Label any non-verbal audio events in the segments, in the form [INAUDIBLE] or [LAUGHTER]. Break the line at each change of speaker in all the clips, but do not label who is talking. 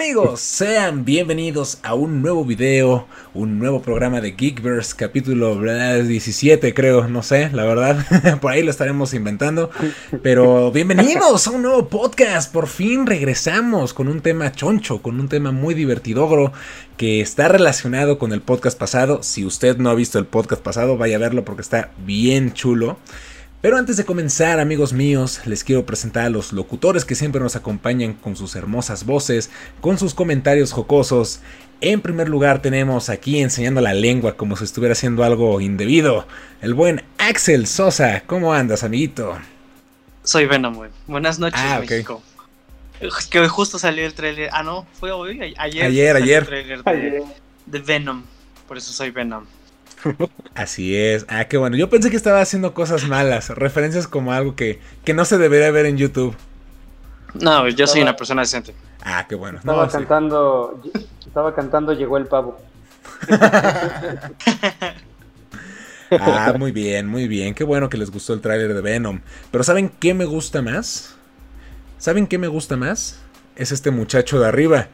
Amigos, sean bienvenidos a un nuevo video, un nuevo programa de Geekverse, capítulo 17 creo, no sé, la verdad, [LAUGHS] por ahí lo estaremos inventando, pero bienvenidos a un nuevo podcast, por fin regresamos con un tema choncho, con un tema muy divertidogro que está relacionado con el podcast pasado, si usted no ha visto el podcast pasado, vaya a verlo porque está bien chulo. Pero antes de comenzar, amigos míos, les quiero presentar a los locutores que siempre nos acompañan con sus hermosas voces, con sus comentarios jocosos. En primer lugar tenemos aquí enseñando la lengua como si estuviera haciendo algo indebido, el buen Axel Sosa. ¿Cómo andas, amiguito?
Soy Venom, Buenas noches, ah, México. Es que hoy justo salió el trailer. Ah, no, fue hoy, ayer.
Ayer, ayer.
de, de Venom. Por eso soy Venom. [LAUGHS]
Así es. Ah, qué bueno. Yo pensé que estaba haciendo cosas malas, referencias como algo que, que no se debería ver en YouTube.
No, yo soy una persona decente.
Ah, qué bueno.
Estaba cantando, estaba cantando Llegó el pavo. [LAUGHS]
ah, muy bien, muy bien. Qué bueno que les gustó el tráiler de Venom. Pero ¿saben qué me gusta más? ¿Saben qué me gusta más? Es este muchacho de arriba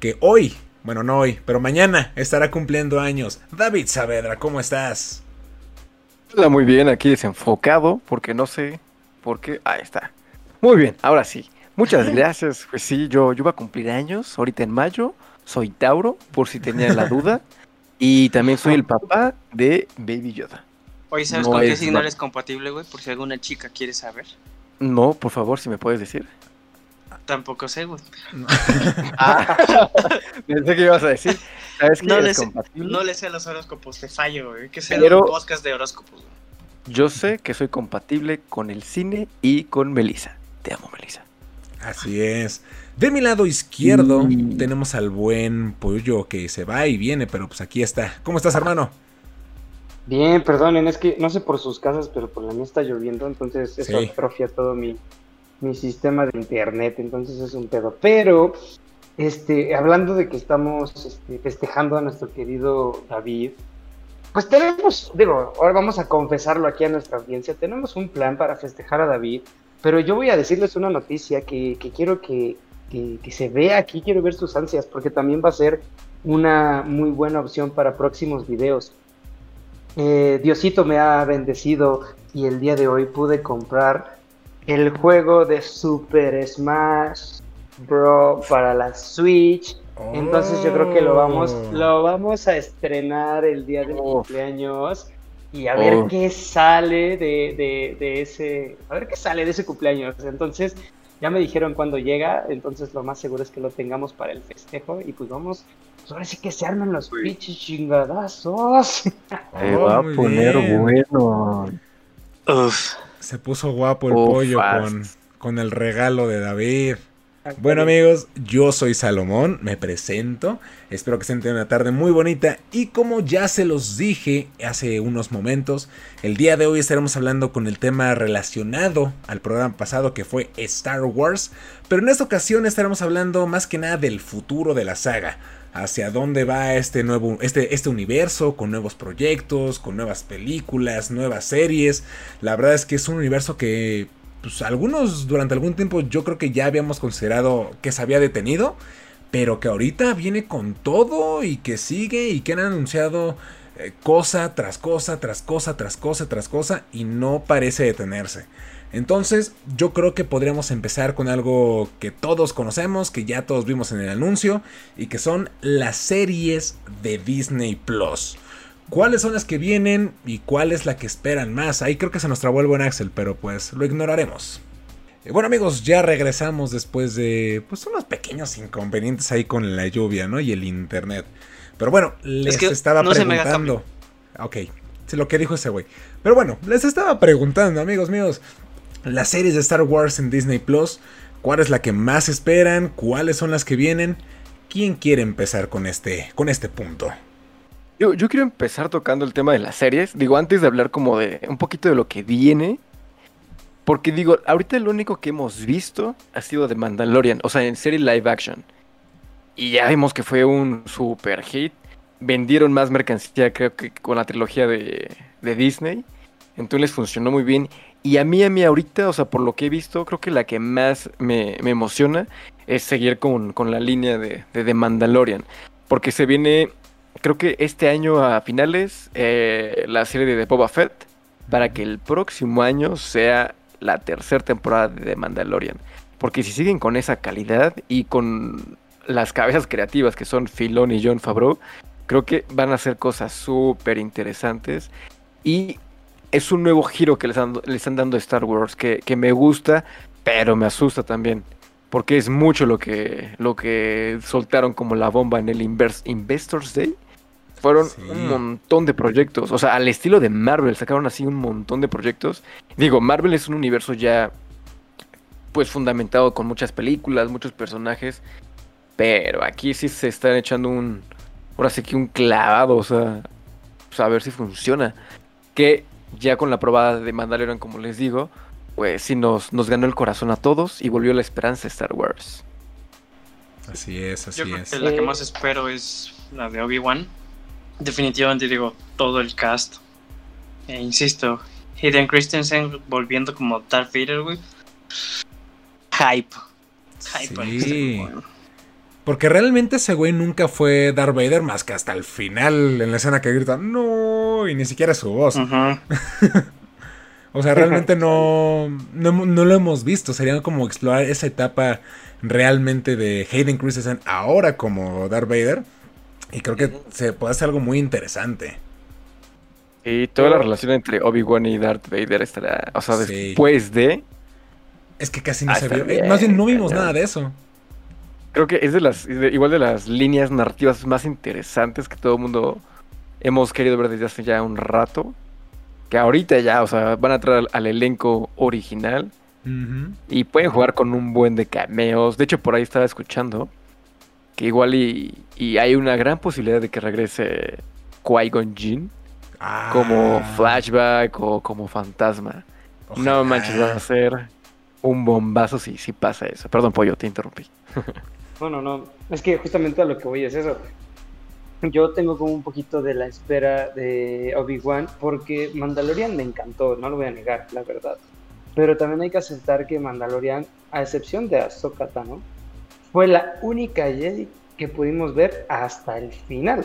que hoy bueno, no hoy, pero mañana estará cumpliendo años. David Saavedra, ¿cómo estás?
Hola, muy bien, aquí desenfocado, porque no sé por qué. Ahí está. Muy bien, ahora sí. Muchas [LAUGHS] gracias. Pues sí, yo, yo voy a cumplir años ahorita en mayo. Soy Tauro, por si tenían la duda. [LAUGHS] Y también soy el papá de Baby Yoda.
Oye, ¿sabes con qué signo eres compatible, güey? Por si alguna chica quiere saber.
No, por favor, si me puedes decir.
Tampoco sé, güey. [LAUGHS]
ah, [LAUGHS] pensé que ibas a decir. ¿Sabes
no, le sé, no le sé los horóscopos, te fallo, güey. Que sea un podcast de horóscopos, güey.
Yo sé que soy compatible con el cine y con Melissa. Te amo, Melissa.
Así es. De mi lado izquierdo tenemos al buen pollo que se va y viene, pero pues aquí está. ¿Cómo estás, hermano?
Bien, perdonen, es que no sé por sus casas, pero por la mía está lloviendo, entonces eso atrofia todo mi, mi sistema de internet, entonces es un pedo. Pero, este, hablando de que estamos este, festejando a nuestro querido David, pues tenemos, digo, ahora vamos a confesarlo aquí a nuestra audiencia, tenemos un plan para festejar a David, pero yo voy a decirles una noticia que, quiero que, que, se vea aquí, quiero ver sus ansias, porque también va a ser una muy buena opción para próximos videos. Eh, Diosito me ha bendecido y el día de hoy pude comprar el juego de Super Smash Bro para la Switch. Entonces yo creo que lo vamos, oh. lo vamos a estrenar el día de oh. cumpleaños y a ver oh. qué sale de, de, ese, a ver qué sale de ese cumpleaños. Entonces ya me dijeron cuándo llega, entonces lo más seguro es que lo tengamos para el festejo y pues vamos, pues ahora sí que se arman los pinches chingadazos.
Se va a poner bueno.
Uf. Se puso guapo el pollo con, con, el regalo de David. Bueno amigos, yo soy Salomón, me presento, espero que estén teniendo una tarde muy bonita. Y como ya se los dije hace unos momentos, el día de hoy estaremos hablando con el tema relacionado al programa pasado que fue Star Wars, pero en esta ocasión estaremos hablando más que nada del futuro de la saga, hacia dónde va este nuevo este, este universo con nuevos proyectos, con nuevas películas, nuevas series. La verdad es que es un universo que pues, algunos durante algún tiempo yo creo que ya habíamos considerado que se había detenido, pero que ahorita viene con todo y que sigue y que han anunciado eh, cosa tras cosa, tras cosa, tras cosa, tras cosa y no parece detenerse. Entonces yo creo que podríamos empezar con algo que todos conocemos, que ya todos vimos en el anuncio, y que son las series de Disney Plus. ¿Cuáles son las que vienen y cuál es la que esperan más? Ahí creo que se nos trabó el buen Axel, pero pues lo ignoraremos. Eh, bueno amigos, ya regresamos después de pues unos pequeños inconvenientes ahí con la lluvia, ¿no? Y el internet. Pero bueno, les estaba preguntando. Ok, es lo que dijo ese güey. Pero bueno, les estaba preguntando, amigos míos, las series de Star Wars en Disney Plus, cuál es la que más esperan, cuáles son las que vienen. ¿Quién quiere empezar con este, con este punto?
Yo, quiero empezar tocando el tema de las series. Digo, antes de hablar como de un poquito de lo que viene. Porque digo, ahorita lo único que hemos visto ha sido de Mandalorian, o sea, en serie live action. Y ya vimos que fue un super hit. Vendieron más mercancía, creo que con la trilogía de, de Disney. Entonces les funcionó muy bien. Y a mí, a mí ahorita, o sea, por lo que he visto, creo que la que más me, emociona es seguir con, la línea de, de The Mandalorian. Porque se viene, creo que este año a finales, eh, la serie de Boba Fett, para que el próximo año sea la tercera temporada de The Mandalorian. Porque si siguen con esa calidad y con las cabezas creativas que son Filon y John Favreau, creo que van a hacer cosas súper interesantes. Y es un nuevo giro que les, están dando a Star Wars que, me gusta, pero me asusta también. Porque es mucho lo que, lo que soltaron como la bomba en el Investors Day. Fueron un montón de proyectos. O sea, al estilo de Marvel, sacaron así un montón de proyectos. Digo, Marvel es un universo ya pues fundamentado con muchas películas, muchos personajes. Pero aquí sí se están echando un. Ahora sí que un clavado, o sea. Pues a ver si funciona. Que ya con la probada de Mandalorian, como les digo, pues sí nos, nos ganó el corazón a todos y volvió la esperanza de Star Wars.
Así es, así es.
la que más espero es la de Obi-Wan. Definitivamente digo, todo el cast. E insisto, Hayden Christensen volviendo como Darth Vader, güey. Hype. Hype. Sí.
Porque realmente ese güey nunca fue Darth Vader más que hasta el final en la escena que grita no y ni siquiera su voz. [LAUGHS] o sea, realmente no, no, lo hemos visto. Sería como explorar esa etapa realmente de Hayden Christensen ahora como Darth Vader. Y creo que se puede hacer algo muy interesante.
Y toda la relación entre Obi-Wan y Darth Vader estará. O sea, después de.
Es que casi no se vio. Eh, más bien no vimos nada de eso
creo que es de las, igual de las líneas narrativas más interesantes que todo el mundo hemos querido ver desde hace ya un rato. Que ahorita ya, o sea, van a traer al, elenco original. Y pueden jugar con un buen de cameos. De hecho, por ahí estaba escuchando que igual y, hay una gran posibilidad de que regrese Qui-Gon Jinn como ah. flashback o como fantasma. No manches, va a ser un bombazo si, si pasa eso. Perdón, pollo, te interrumpí. [LAUGHS]
Bueno, no, es que justamente a lo que voy es eso. Yo tengo como un poquito de la espera de Obi-Wan porque Mandalorian me encantó, no lo voy a negar, la verdad. Pero también hay que aceptar que Mandalorian, a excepción de Ahsoka Tano, fue la única Jedi que pudimos ver hasta el final.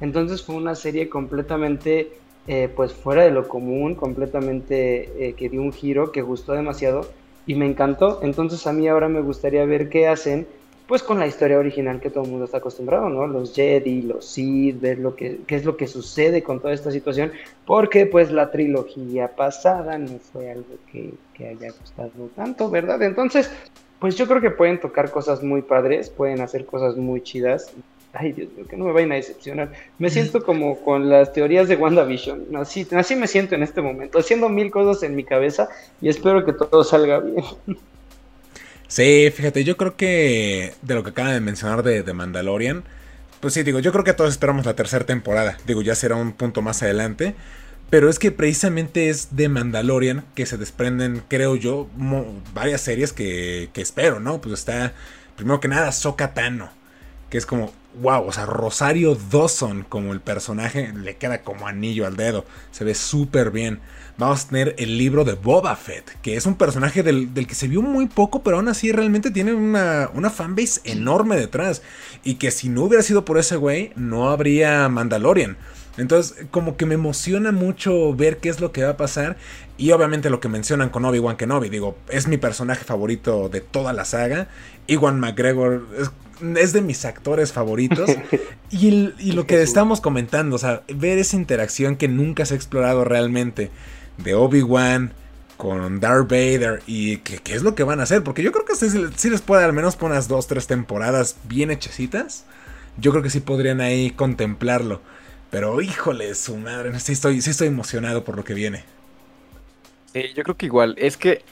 Entonces fue una serie completamente eh, pues fuera de lo común, completamente eh, que dio un giro que gustó demasiado y me encantó. Entonces a mí ahora me gustaría ver qué hacen pues con la historia original que todo el mundo está acostumbrado, ¿no? Los Jedi, los Sith, ver lo que, qué es lo que sucede con toda esta situación, porque pues la trilogía pasada no fue algo que, que haya gustado tanto, ¿verdad? Entonces, pues yo creo que pueden tocar cosas muy padres, pueden hacer cosas muy chidas. Ay, Dios mío, que no me vayan a decepcionar. Me siento como con las teorías de WandaVision. Así, así me siento en este momento, haciendo mil cosas en mi cabeza y espero que todo salga bien.
Sí, fíjate, yo creo que de lo que acaban de mencionar de, de, Mandalorian, pues sí, digo, yo creo que todos esperamos la tercera temporada. Digo, ya será un punto más adelante. Pero es que precisamente es de Mandalorian que se desprenden, creo yo, varias series que, que, espero, ¿no? Pues está, primero que nada, Sokatano, que es como, wow, o sea, Rosario Dawson como el personaje le queda como anillo al dedo, se ve súper bien vamos a tener el libro de Boba Fett, que es un personaje del, que se vio muy poco, pero aún así realmente tiene una, una fanbase enorme detrás. Y que si no hubiera sido por ese güey, no habría Mandalorian. Entonces, como que me emociona mucho ver qué es lo que va a pasar. Y obviamente lo que mencionan con Obi-Wan Kenobi, digo, es mi personaje favorito de toda la saga. Iwan McGregor es, de mis actores favoritos. [LAUGHS] y, y lo que estamos comentando, o sea, ver esa interacción que nunca se ha explorado realmente de Obi-Wan con Darth Vader y qué, es lo que van a hacer, porque yo creo que si, les puede al menos poner unas dos, tres temporadas bien hechecitas, yo creo que sí podrían ahí contemplarlo. Pero híjole, su madre, sí estoy, estoy emocionado por lo que viene.
yo creo que igual, es que,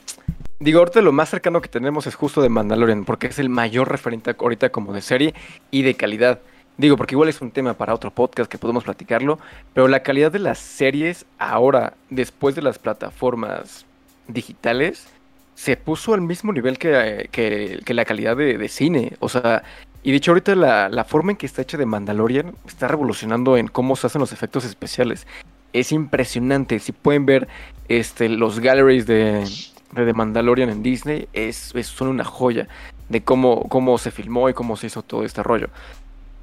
digo, ahorita lo más cercano que tenemos es justo de Mandalorian, porque es el mayor referente ahorita como de serie y de calidad. Digo, porque igual es un tema para otro podcast que podemos platicarlo, pero la calidad de las series ahora, después de las plataformas digitales, se puso al mismo nivel que, que, la calidad de, cine. O sea, y de hecho ahorita la, la, forma en que está hecha de Mandalorian está revolucionando en cómo se hacen los efectos especiales. es impresionante. Si pueden ver este, los galleries de, de Mandalorian en Disney, es, son una joya de cómo, cómo se filmó y cómo se hizo todo este rollo.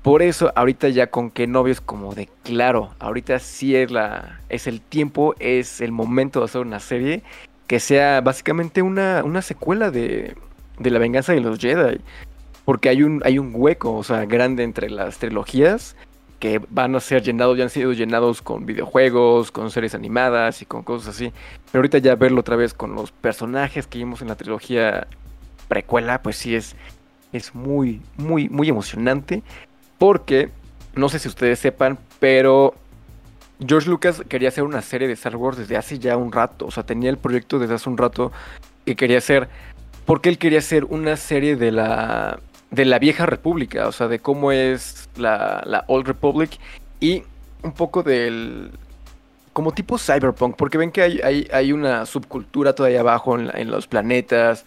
Por eso, ahorita ya con que novio es como de claro, ahorita sí es la. es el tiempo, es el momento de hacer una serie que sea básicamente una, una secuela de, de la venganza de los Jedi. Porque hay un, hay un hueco, o sea, grande entre las trilogías que van a ser llenados, ya han sido llenados con videojuegos, con series animadas y con cosas así. Pero ahorita ya verlo otra vez con los personajes que vimos en la trilogía precuela, pues sí es, es muy, muy, muy emocionante. Porque, no sé si ustedes sepan, pero George Lucas quería hacer una serie de Star Wars desde hace ya un rato. O sea, tenía el proyecto desde hace un rato que quería hacer. Porque él quería hacer una serie de la de la vieja república, o sea, de cómo es la, la Old Republic y un poco del... como tipo cyberpunk, porque ven que hay, hay, una subcultura todavía abajo en, en, los planetas.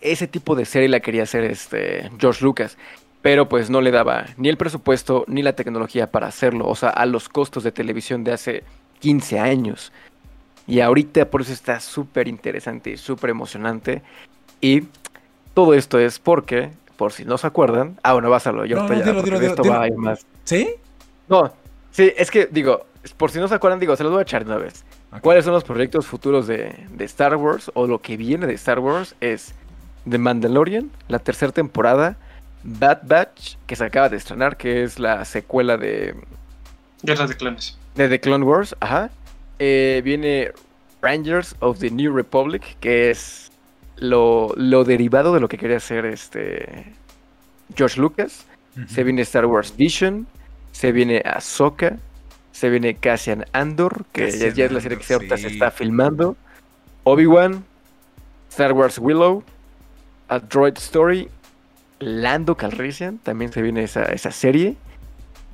Ese tipo de serie la quería hacer este George Lucas, pero pues no le daba ni el presupuesto ni la tecnología para hacerlo, o sea, a los costos de televisión de hace 15 años. Y ahorita por eso está súper interesante y súper emocionante. Y todo esto es porque por si no se acuerdan. Ah, bueno, básalo, yo no, ya, esto va a ir más.
¿Sí?
No, sí, es que digo, por si no se acuerdan, digo, se los voy a echar una vez. ¿Cuáles son los proyectos futuros de, Star Wars o lo que viene de Star Wars? Es The Mandalorian, la tercera temporada, Bad Batch, que se acaba de estrenar, que es la secuela de...
Guerra de Clones.
De The Clone Wars, ajá. Eh, viene Rangers of the New Republic, que es lo, derivado de lo que quería hacer este George Lucas. Se viene Star Wars Vision, se viene Ahsoka, se viene Cassian Andor, que ya, es la serie que se, se está filmando. Obi-Wan, Star Wars Willow, A Droid Story, Lando Calrissian, también se viene esa, esa serie.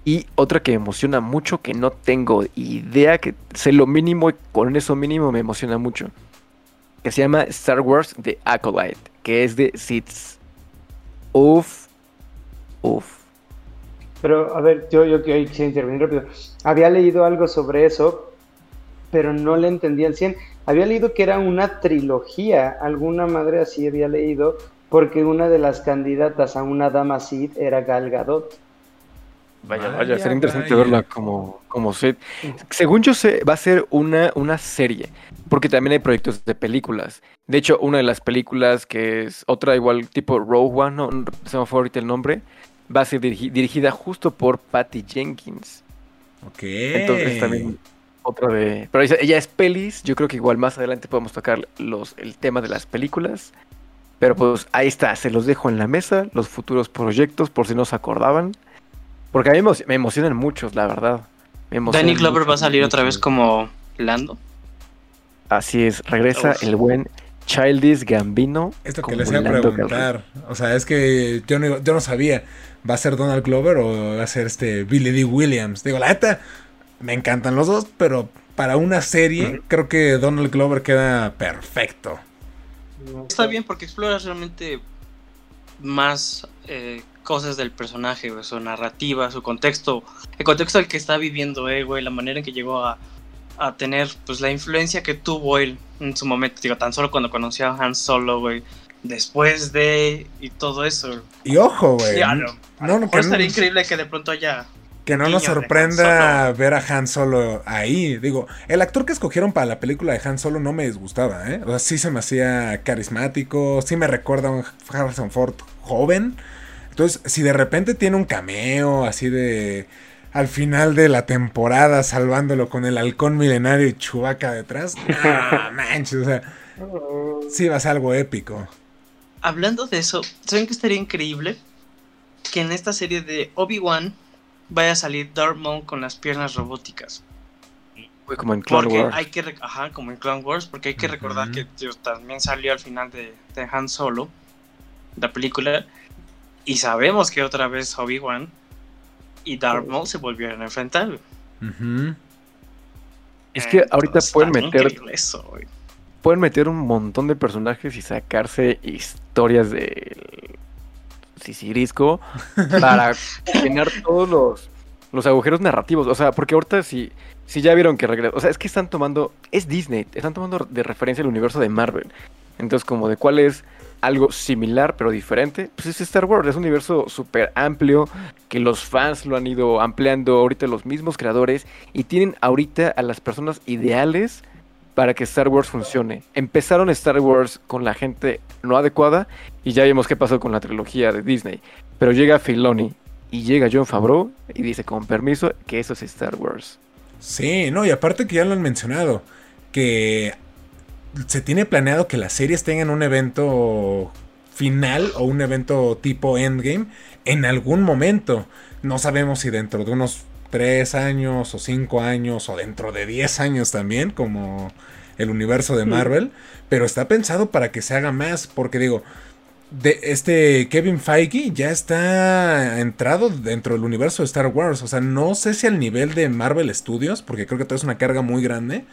Y otra que me emociona mucho, que no tengo idea, que sé lo mínimo y con eso mínimo me emociona mucho que se llama Star Wars The Acolyte, que es de Sith. Uf, uf.
Pero, a ver, yo, yo quisiera intervenir rápido. Había leído algo sobre eso, pero no le entendía al 100. Había leído que era una trilogía, alguna madre así había leído, porque una de las candidatas a una dama Sith era Gal Gadot.
Vaya, vaya, sería interesante verla como, como Sith. Según yo sé, va a ser una, una serie. Porque también hay proyectos de películas. De hecho, una de las películas que es otra igual tipo Rogue One, no, se me fue ahorita el nombre, va a ser dirigida justo por Patty Jenkins.
Ok.
Entonces también otra de... Pero ella es pelis, yo creo que igual más adelante podemos tocar los, el tema de las películas. Pero pues ahí está, se los dejo en la mesa, los futuros proyectos, por si no se acordaban. Porque a mí me emocionan muchos, la verdad.
Danny Glover va a salir otra vez como Lando.
Así es, regresa el buen Childish Gambino.
Esto que les iba a preguntar. O sea, es que yo no, yo no sabía. ¿Va a ser Donald Glover o va a ser este Billy D. Williams? Digo, la neta, me encantan los dos, pero para una serie, creo que Donald Glover queda perfecto.
Está bien porque explora realmente más eh, cosas del personaje, su narrativa, su contexto, el contexto al que está viviendo él, güey, la manera en que llegó a, a tener pues la influencia que tuvo él en su momento, digo, tan solo cuando conoció a Han Solo, güey, después de y todo eso.
Y ojo, güey.
no, no, estaría increíble que de pronto haya
que no nos sorprenda ver a Han Solo ahí. Digo, el actor que escogieron para la película de Han Solo no me disgustaba, ¿eh? O sea, sí se me hacía carismático, sí me recuerda a un Harrison Ford joven. Entonces, si de repente tiene un cameo así de al final de la temporada salvándolo con el halcón milenario y Chubaca detrás. [LAUGHS] No manches, o sea, sí va a ser algo épico.
Hablando de eso, ¿saben que estaría increíble? Que en esta serie de Obi-Wan vaya a salir Darth Maul con las piernas robóticas.
como en Clone Wars.
Hay que, ajá, como en Clone Wars, porque hay que recordar que también salió al final de, de Han Solo, la película, y sabemos que otra vez Obi-Wan y Darth Maul se volvieron a enfrentar.
Es que ahorita pueden meter. pueden meter un montón de personajes y sacarse historias de Sisirisco [LAUGHS] para llenar todos los, los agujeros narrativos. O sea, porque ahorita si, si ya vieron que regresa. O sea, es que están tomando. Es Disney. Están tomando de referencia el universo de Marvel. Entonces, como de cuál es algo similar pero diferente, pues es Star Wars. Es un universo súper amplio que los fans lo han ido ampliando ahorita los mismos creadores y tienen ahorita a las personas ideales para que Star Wars funcione. Empezaron Star Wars con la gente no adecuada y ya vimos qué pasó con la trilogía de Disney. Pero llega Filoni y llega John Favreau y dice con permiso que eso es Star Wars.
Sí, no, y aparte que ya lo han mencionado, que se tiene planeado que las series tengan un evento final o un evento tipo Endgame en algún momento. No sabemos si dentro de unos 3 años o 5 años o dentro de 10 años también, como el universo de Marvel, pero está pensado para que se haga más, porque digo, de este Kevin Feige ya está entrado dentro del universo de Star Wars, o sea, no sé si al nivel de Marvel Studios, porque creo que todo es una carga muy grande,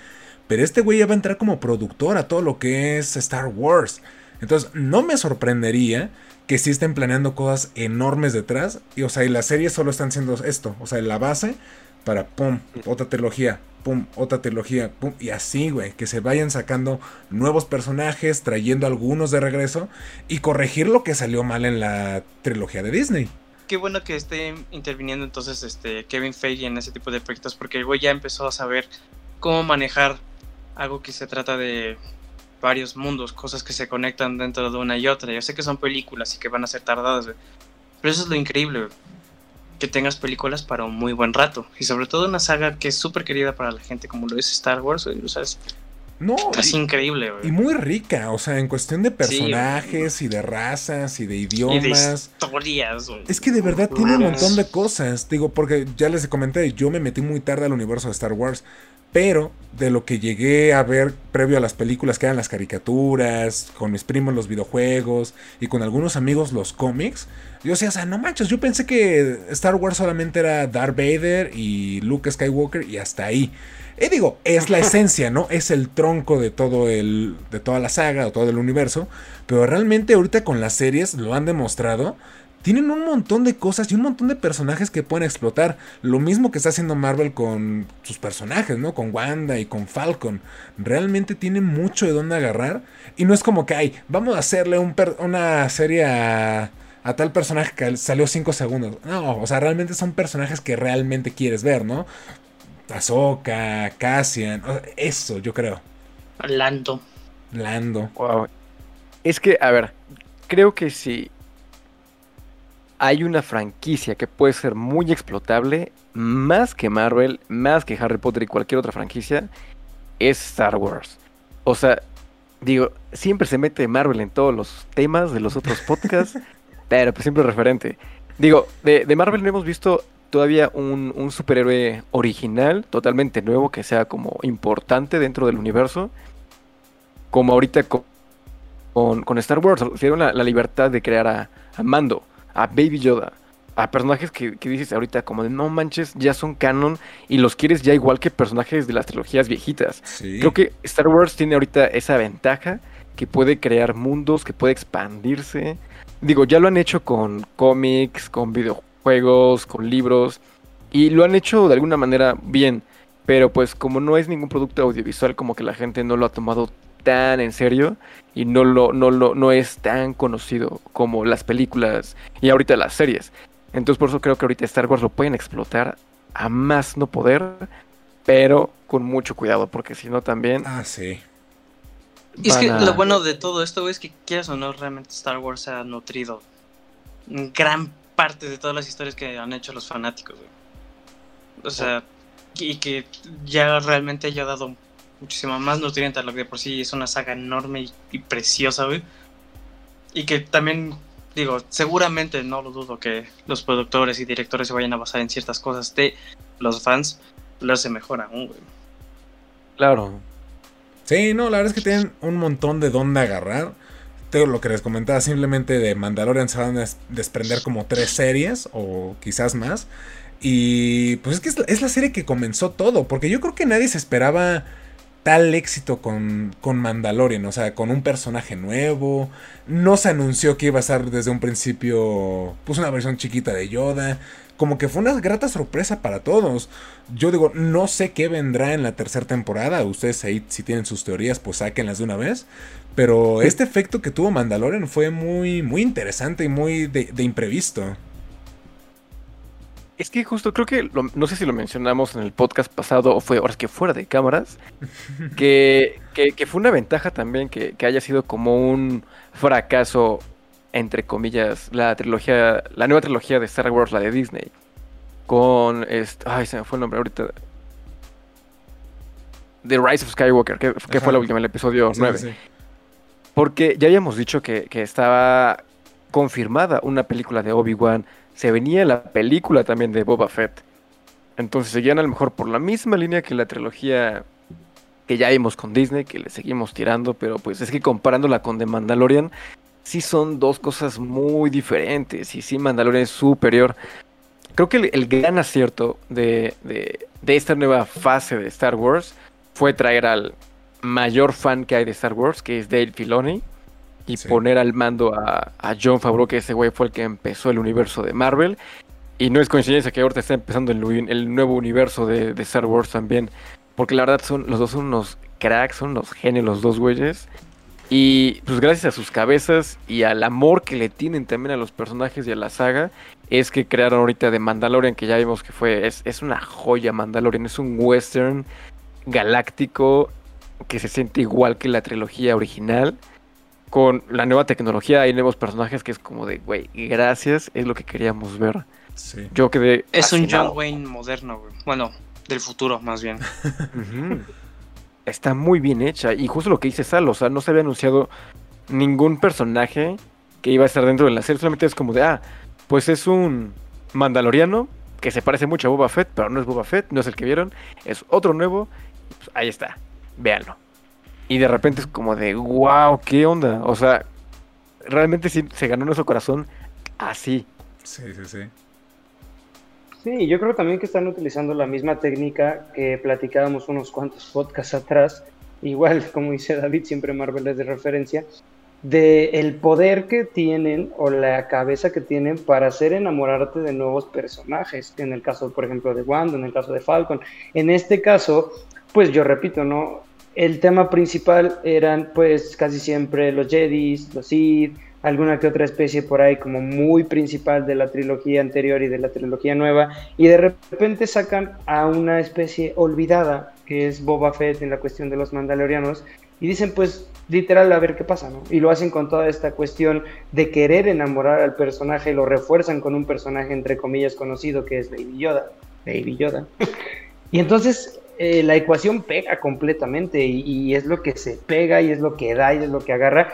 pero este güey ya va a entrar como productor a todo lo que es Star Wars. Entonces, no me sorprendería que sí estén planeando cosas enormes detrás. Y, o sea, y las series solo están haciendo esto. O sea, la base para, pum, otra trilogía, pum, otra trilogía, pum. Y así, güey, que se vayan sacando nuevos personajes, trayendo algunos de regreso y corregir lo que salió mal en la trilogía de Disney.
Qué bueno que esté interviniendo entonces este Kevin Feige en ese tipo de proyectos porque el güey ya empezó a saber cómo manejar algo que se trata de varios mundos, cosas que se conectan dentro de una y otra. Yo sé que son películas y que van a ser tardadas, pero eso es lo increíble, que tengas películas para un muy buen rato. Y sobre todo una saga que es súper querida para la gente, como lo es Star Wars, o sea, es, no, es increíble.
Y muy rica, o sea, en cuestión de personajes y de razas y de idiomas. Y de
historias.
Es que de verdad tiene un montón de cosas. Digo, porque ya les comenté, yo me metí muy tarde al universo de Star Wars. Pero de lo que llegué a ver previo a las películas que eran las caricaturas, con mis primos los videojuegos y con algunos amigos los cómics, yo decía, o sea, no manches, yo pensé que Star Wars solamente era Darth Vader y Luke Skywalker y hasta ahí. Y digo, es la [LAUGHS] esencia, ¿no? Es el tronco de todo el de toda la saga o todo el universo, pero realmente ahorita con las series lo han demostrado tienen un montón de cosas y un montón de personajes que pueden explotar. Lo mismo que está haciendo Marvel con sus personajes, ¿no? Con Wanda y con Falcon. Realmente tienen mucho de dónde agarrar. Y no es como que, ay, vamos a hacerle una serie a, tal personaje que salió 5 segundos. No, o sea, realmente son personajes que realmente quieres ver, ¿no? Ahsoka, Cassian, eso yo creo.
Lando.
Lando.
Wow. Es que, a ver, creo que si hay una franquicia que puede ser muy explotable, más que Marvel, más que Harry Potter y cualquier otra franquicia, es Star Wars. O sea, digo, siempre se mete Marvel en todos los temas de los otros podcasts, [LAUGHS] pero pues siempre referente. Digo, de, Marvel no hemos visto todavía un, superhéroe original, totalmente nuevo, que sea como importante dentro del universo, como ahorita con, con, Star Wars. Dieron la, libertad de crear a Mando a Baby Yoda, a personajes que, dices ahorita como de no manches, ya son canon y los quieres ya igual que personajes de las trilogías viejitas. Creo que Star Wars tiene ahorita esa ventaja que puede crear mundos, que puede expandirse. Digo, ya lo han hecho con cómics, con videojuegos, con libros y lo han hecho de alguna manera bien. Pero pues como no es ningún producto audiovisual, como que la gente no lo ha tomado tan en serio y no lo, no lo, no es tan conocido como las películas y ahorita las series. Entonces por eso creo que ahorita Star Wars lo pueden explotar a más no poder, pero con mucho cuidado, porque si no también.
Ah, sí.
Y es que lo bueno de todo esto es que quieras o no, realmente Star Wars ha nutrido gran parte de todas las historias que han hecho los fanáticos. O sea, y que ya realmente haya dado muchísimo más nutriente lo que por sí es una saga enorme y, preciosa, güey. Y que también, digo, seguramente no lo dudo que los productores y directores se vayan a basar en ciertas cosas de los fans, lo hace mejor aún, güey.
Claro.
Sí, no, la verdad es que tienen un montón de dónde agarrar. Tengo lo que les comentaba, simplemente de Mandalorian se van a desprender como tres series o quizás más. Y pues es que es la serie que comenzó todo, porque yo creo que nadie se esperaba tal éxito con, con Mandalorian, o sea, con un personaje nuevo. No se anunció que iba a ser desde un principio, pues una versión chiquita de Yoda. Como que fue una grata sorpresa para todos. Yo digo, no sé qué vendrá en la tercera temporada. Ustedes ahí, si tienen sus teorías, pues sáquenlas de una vez. Pero este efecto que tuvo Mandalorian fue muy, muy interesante y muy de, de imprevisto.
Es que justo creo que, no sé si lo mencionamos en el podcast pasado o fue ahora que fuera de cámaras, [LAUGHS] que, que, fue una ventaja también que, haya sido como un fracaso, entre comillas, la trilogía, la nueva trilogía de Star Wars, la de Disney, con, este, ay, se me fue el nombre ahorita, The Rise of Skywalker, que, fue la última, el episodio 9. Porque ya habíamos dicho que, que estaba confirmada una película de Obi-Wan se venía la película también de Boba Fett. Entonces seguían a lo mejor por la misma línea que la trilogía que ya vimos con Disney, que le seguimos tirando, pero pues es que comparándola con The Mandalorian, sí son dos cosas muy diferentes y sí Mandalorian es superior. Creo que el, gran acierto de, de, esta nueva fase de Star Wars fue traer al mayor fan que hay de Star Wars, que es Dave Filoni, y poner al mando a, John Favreau, que ese güey fue el que empezó el universo de Marvel. Y no es coincidencia que ahorita está empezando el, nuevo universo de, Star Wars también. Porque la verdad son los dos son unos cracks, son unos genios los dos güeyes. Y pues gracias a sus cabezas y al amor que le tienen también a los personajes y a la saga, es que crearon ahorita de Mandalorian, que ya vimos que fue, es, es una joya Mandalorian, es un western galáctico que se siente igual que la trilogía original con la nueva tecnología hay nuevos personajes que es como de, güey, gracias, es lo que queríamos ver. Sí. Yo quedé.
Es un John Wayne moderno, güey. Bueno, del futuro, más bien. [LAUGHS]
Está muy bien hecha. Y justo lo que dice Sal, o sea, no se había anunciado ningún personaje que iba a estar dentro de la serie. Solamente es como de, ah, pues es un mandaloriano que se parece mucho a Boba Fett, pero no es Boba Fett, no es el que vieron, es otro nuevo. Pues ahí está, véanlo. Y de repente es como de, wow, ¿qué onda? O sea, realmente sí se ganó nuestro corazón así.
Sí, sí, sí.
Sí, yo creo también que están utilizando la misma técnica que platicábamos unos cuantos podcasts atrás. Igual, [LAUGHS] como dice David, siempre Marvel es de referencia. De el poder que tienen o la cabeza que tienen para hacer enamorarte de nuevos personajes. En el caso, por ejemplo, de Wanda, en el caso de Falcon. En este caso, pues yo repito, ¿no? El tema principal eran pues casi siempre los Jedis, los Sith, alguna que otra especie por ahí como muy principal de la trilogía anterior y de la trilogía nueva y de repente sacan a una especie olvidada que es Boba Fett en la cuestión de los mandalorianos y dicen pues literal a ver qué pasa, ¿no? Y lo hacen con toda esta cuestión de querer enamorar al personaje, lo refuerzan con un personaje entre comillas conocido que es Baby Yoda, Baby Yoda. [LAUGHS] y entonces eh, la ecuación pega completamente y, es lo que se pega y es lo que da y es lo que agarra.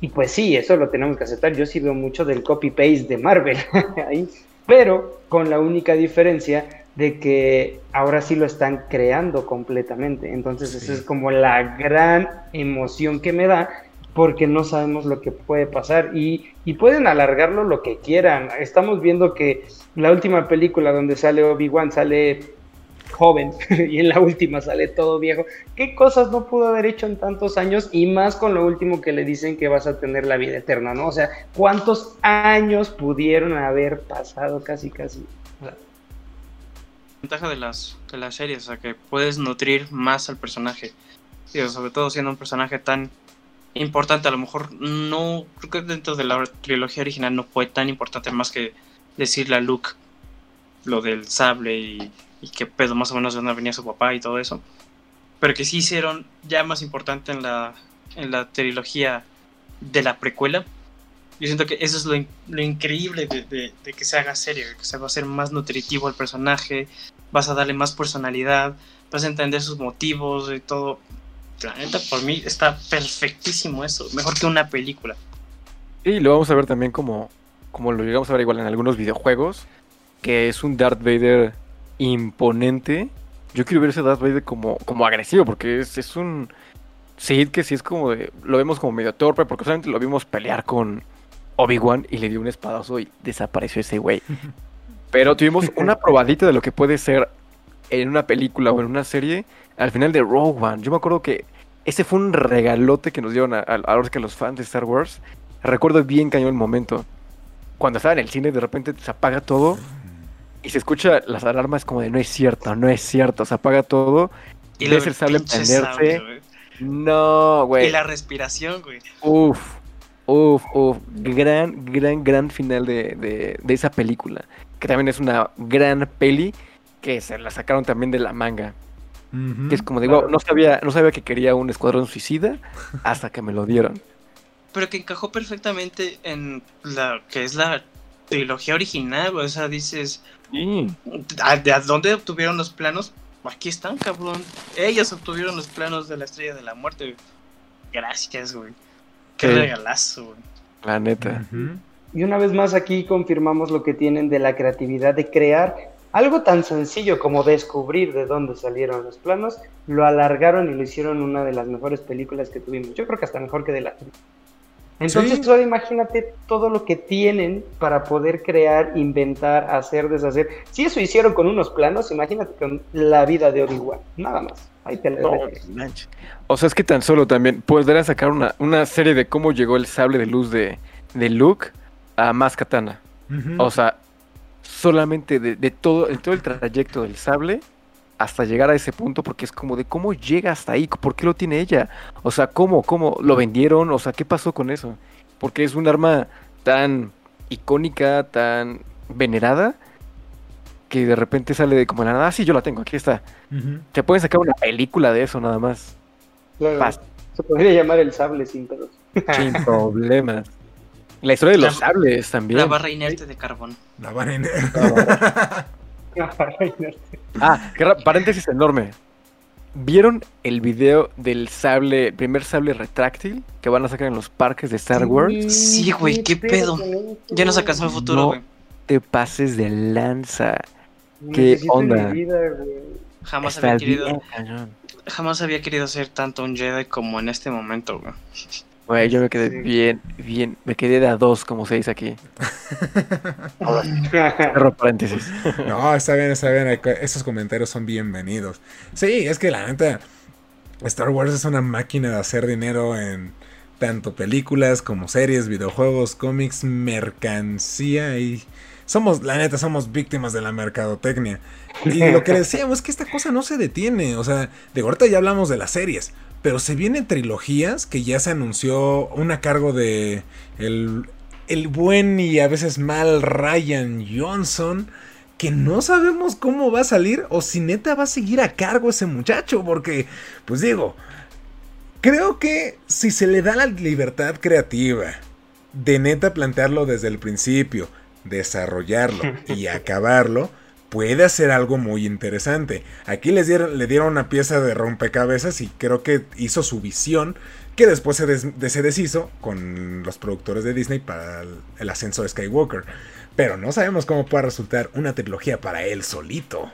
Y pues sí, eso lo tenemos que aceptar. Yo sí veo mucho del copy-paste de Marvel [LAUGHS] ahí, pero con la única diferencia de que ahora sí lo están creando completamente. Entonces, esa es como la gran emoción que me da porque no sabemos lo que puede pasar y, y, pueden alargarlo lo que quieran. Estamos viendo que la última película donde sale Obi-Wan sale joven [LAUGHS] y en la última sale todo viejo. ¿Qué cosas no pudo haber hecho en tantos años? Y más con lo último que le dicen que vas a tener la vida eterna, ¿no? O sea, ¿cuántos años pudieron haber pasado casi, casi?
Ventaja de las, de las series, o sea, que puedes nutrir más al personaje. sobre todo siendo un personaje tan importante, a lo mejor no, creo que dentro de la trilogía original no fue tan importante más que decirle a Luke lo del sable y y qué pedo más o menos de dónde venía su papá y todo eso. Pero que sí hicieron ya más importante en la, en la trilogía de la precuela. Yo siento que eso es lo, lo increíble de, de, que se haga serio, que se va a hacer más nutritivo al personaje, vas a darle más personalidad, vas a entender sus motivos y todo. La neta, por mí está perfectísimo eso, mejor que una película.
Y lo vamos a ver también como, como lo llegamos a ver igual en algunos videojuegos, que es un Darth Vader imponente. Yo quiero ver ese Darth Vader como, como agresivo, porque es, es un Sid que sí es como de. Lo vemos como medio torpe, porque solamente lo vimos pelear con Obi-Wan y le dio un espadazo y desapareció ese güey. [LAUGHS] Pero tuvimos una probadita de lo que puede ser en una película o en una serie al final de Rogue One. Yo me acuerdo que ese fue un regalote que nos dieron a, a, que los fans de Star Wars. Recuerdo bien cañón el momento. Cuando estaba en el cine, de repente se apaga todo y se escucha las alarmas como de no es cierto, no es cierto. Se apaga todo y ves el sable prenderse. no, güey.
Y la respiración, güey.
Uf, uf, uf. Gran, gran, gran final de, de esa película. Que también es una gran peli que se la sacaron también de la manga. Que es como digo, no sabía, no sabía que quería un escuadrón suicida hasta que me lo dieron.
Pero que encajó perfectamente en la que es la trilogía original, o sea, dices, ¿de dónde obtuvieron los planos? Aquí están, cabrón. Ellos obtuvieron los planos de la estrella de la muerte. Gracias, güey. Qué regalazo, güey.
La neta.
Y una vez más aquí confirmamos lo que tienen de la creatividad de crear algo tan sencillo como descubrir de dónde salieron los planos, lo alargaron y lo hicieron una de las mejores películas que tuvimos. Yo creo que hasta mejor que de la entonces, ahora imagínate todo lo que tienen para poder crear, inventar, hacer, deshacer. Si eso hicieron con unos planos, imagínate con la vida de Obi-Wan. Nada más. Ahí te lo
O sea, es que tan solo también podrían sacar una, una serie de cómo llegó el sable de luz de, de Luke a más katana. O sea, solamente de, todo, todo el trayecto del sable hasta llegar a ese punto, porque es como de cómo llega hasta ahí, por qué lo tiene ella, o sea, cómo, cómo lo vendieron, o sea, qué pasó con eso, porque es un arma tan icónica, tan venerada, que de repente sale de como la nada, ah, sí, yo la tengo, aquí está. Te pueden sacar una película de eso nada más.
Se podría llamar el sable sin pedos.
Sin [LAUGHS] problemas. La historia de los sables también.
La barra inerte de carbón.
La barra inerte. [LAUGHS]
ah, paréntesis enorme. ¿Vieron el video del sable, primer sable retráctil que van a sacar en los parques de Star Wars?
Sí, güey, qué pedo. Ya nos alcanzó el futuro, güey.
te pases de lanza. ¿Qué onda?
jamás había querido. jamás había querido ser tanto un Jedi como en este momento, güey.
Güey, yo me quedé bien, bien, me quedé de a dos, como se dice aquí. [LAUGHS] Cerro paréntesis.
No, está bien, está bien, esos comentarios son bienvenidos. Sí, es que la neta, Star Wars es una máquina de hacer dinero en tanto películas como series, videojuegos, cómics, mercancía y somos, la neta, somos víctimas de la mercadotecnia. Y lo que [LAUGHS] decíamos es que esta cosa no se detiene. O sea, de ahorita ya hablamos de las series. Pero se vienen trilogías que ya se anunció una cargo de el, el buen y a veces mal Ryan Johnson. Que no sabemos cómo va a salir o si neta va a seguir a cargo ese muchacho. Porque, pues digo, creo que si se le da la libertad creativa de neta plantearlo desde el principio, desarrollarlo [LAUGHS] y acabarlo puede hacer algo muy interesante. Aquí les dieron, le dieron una pieza de rompecabezas y creo que hizo su visión que después se, deshizo con los productores de Disney para el, ascenso de Skywalker. Pero no sabemos cómo puede resultar una trilogía para él solito.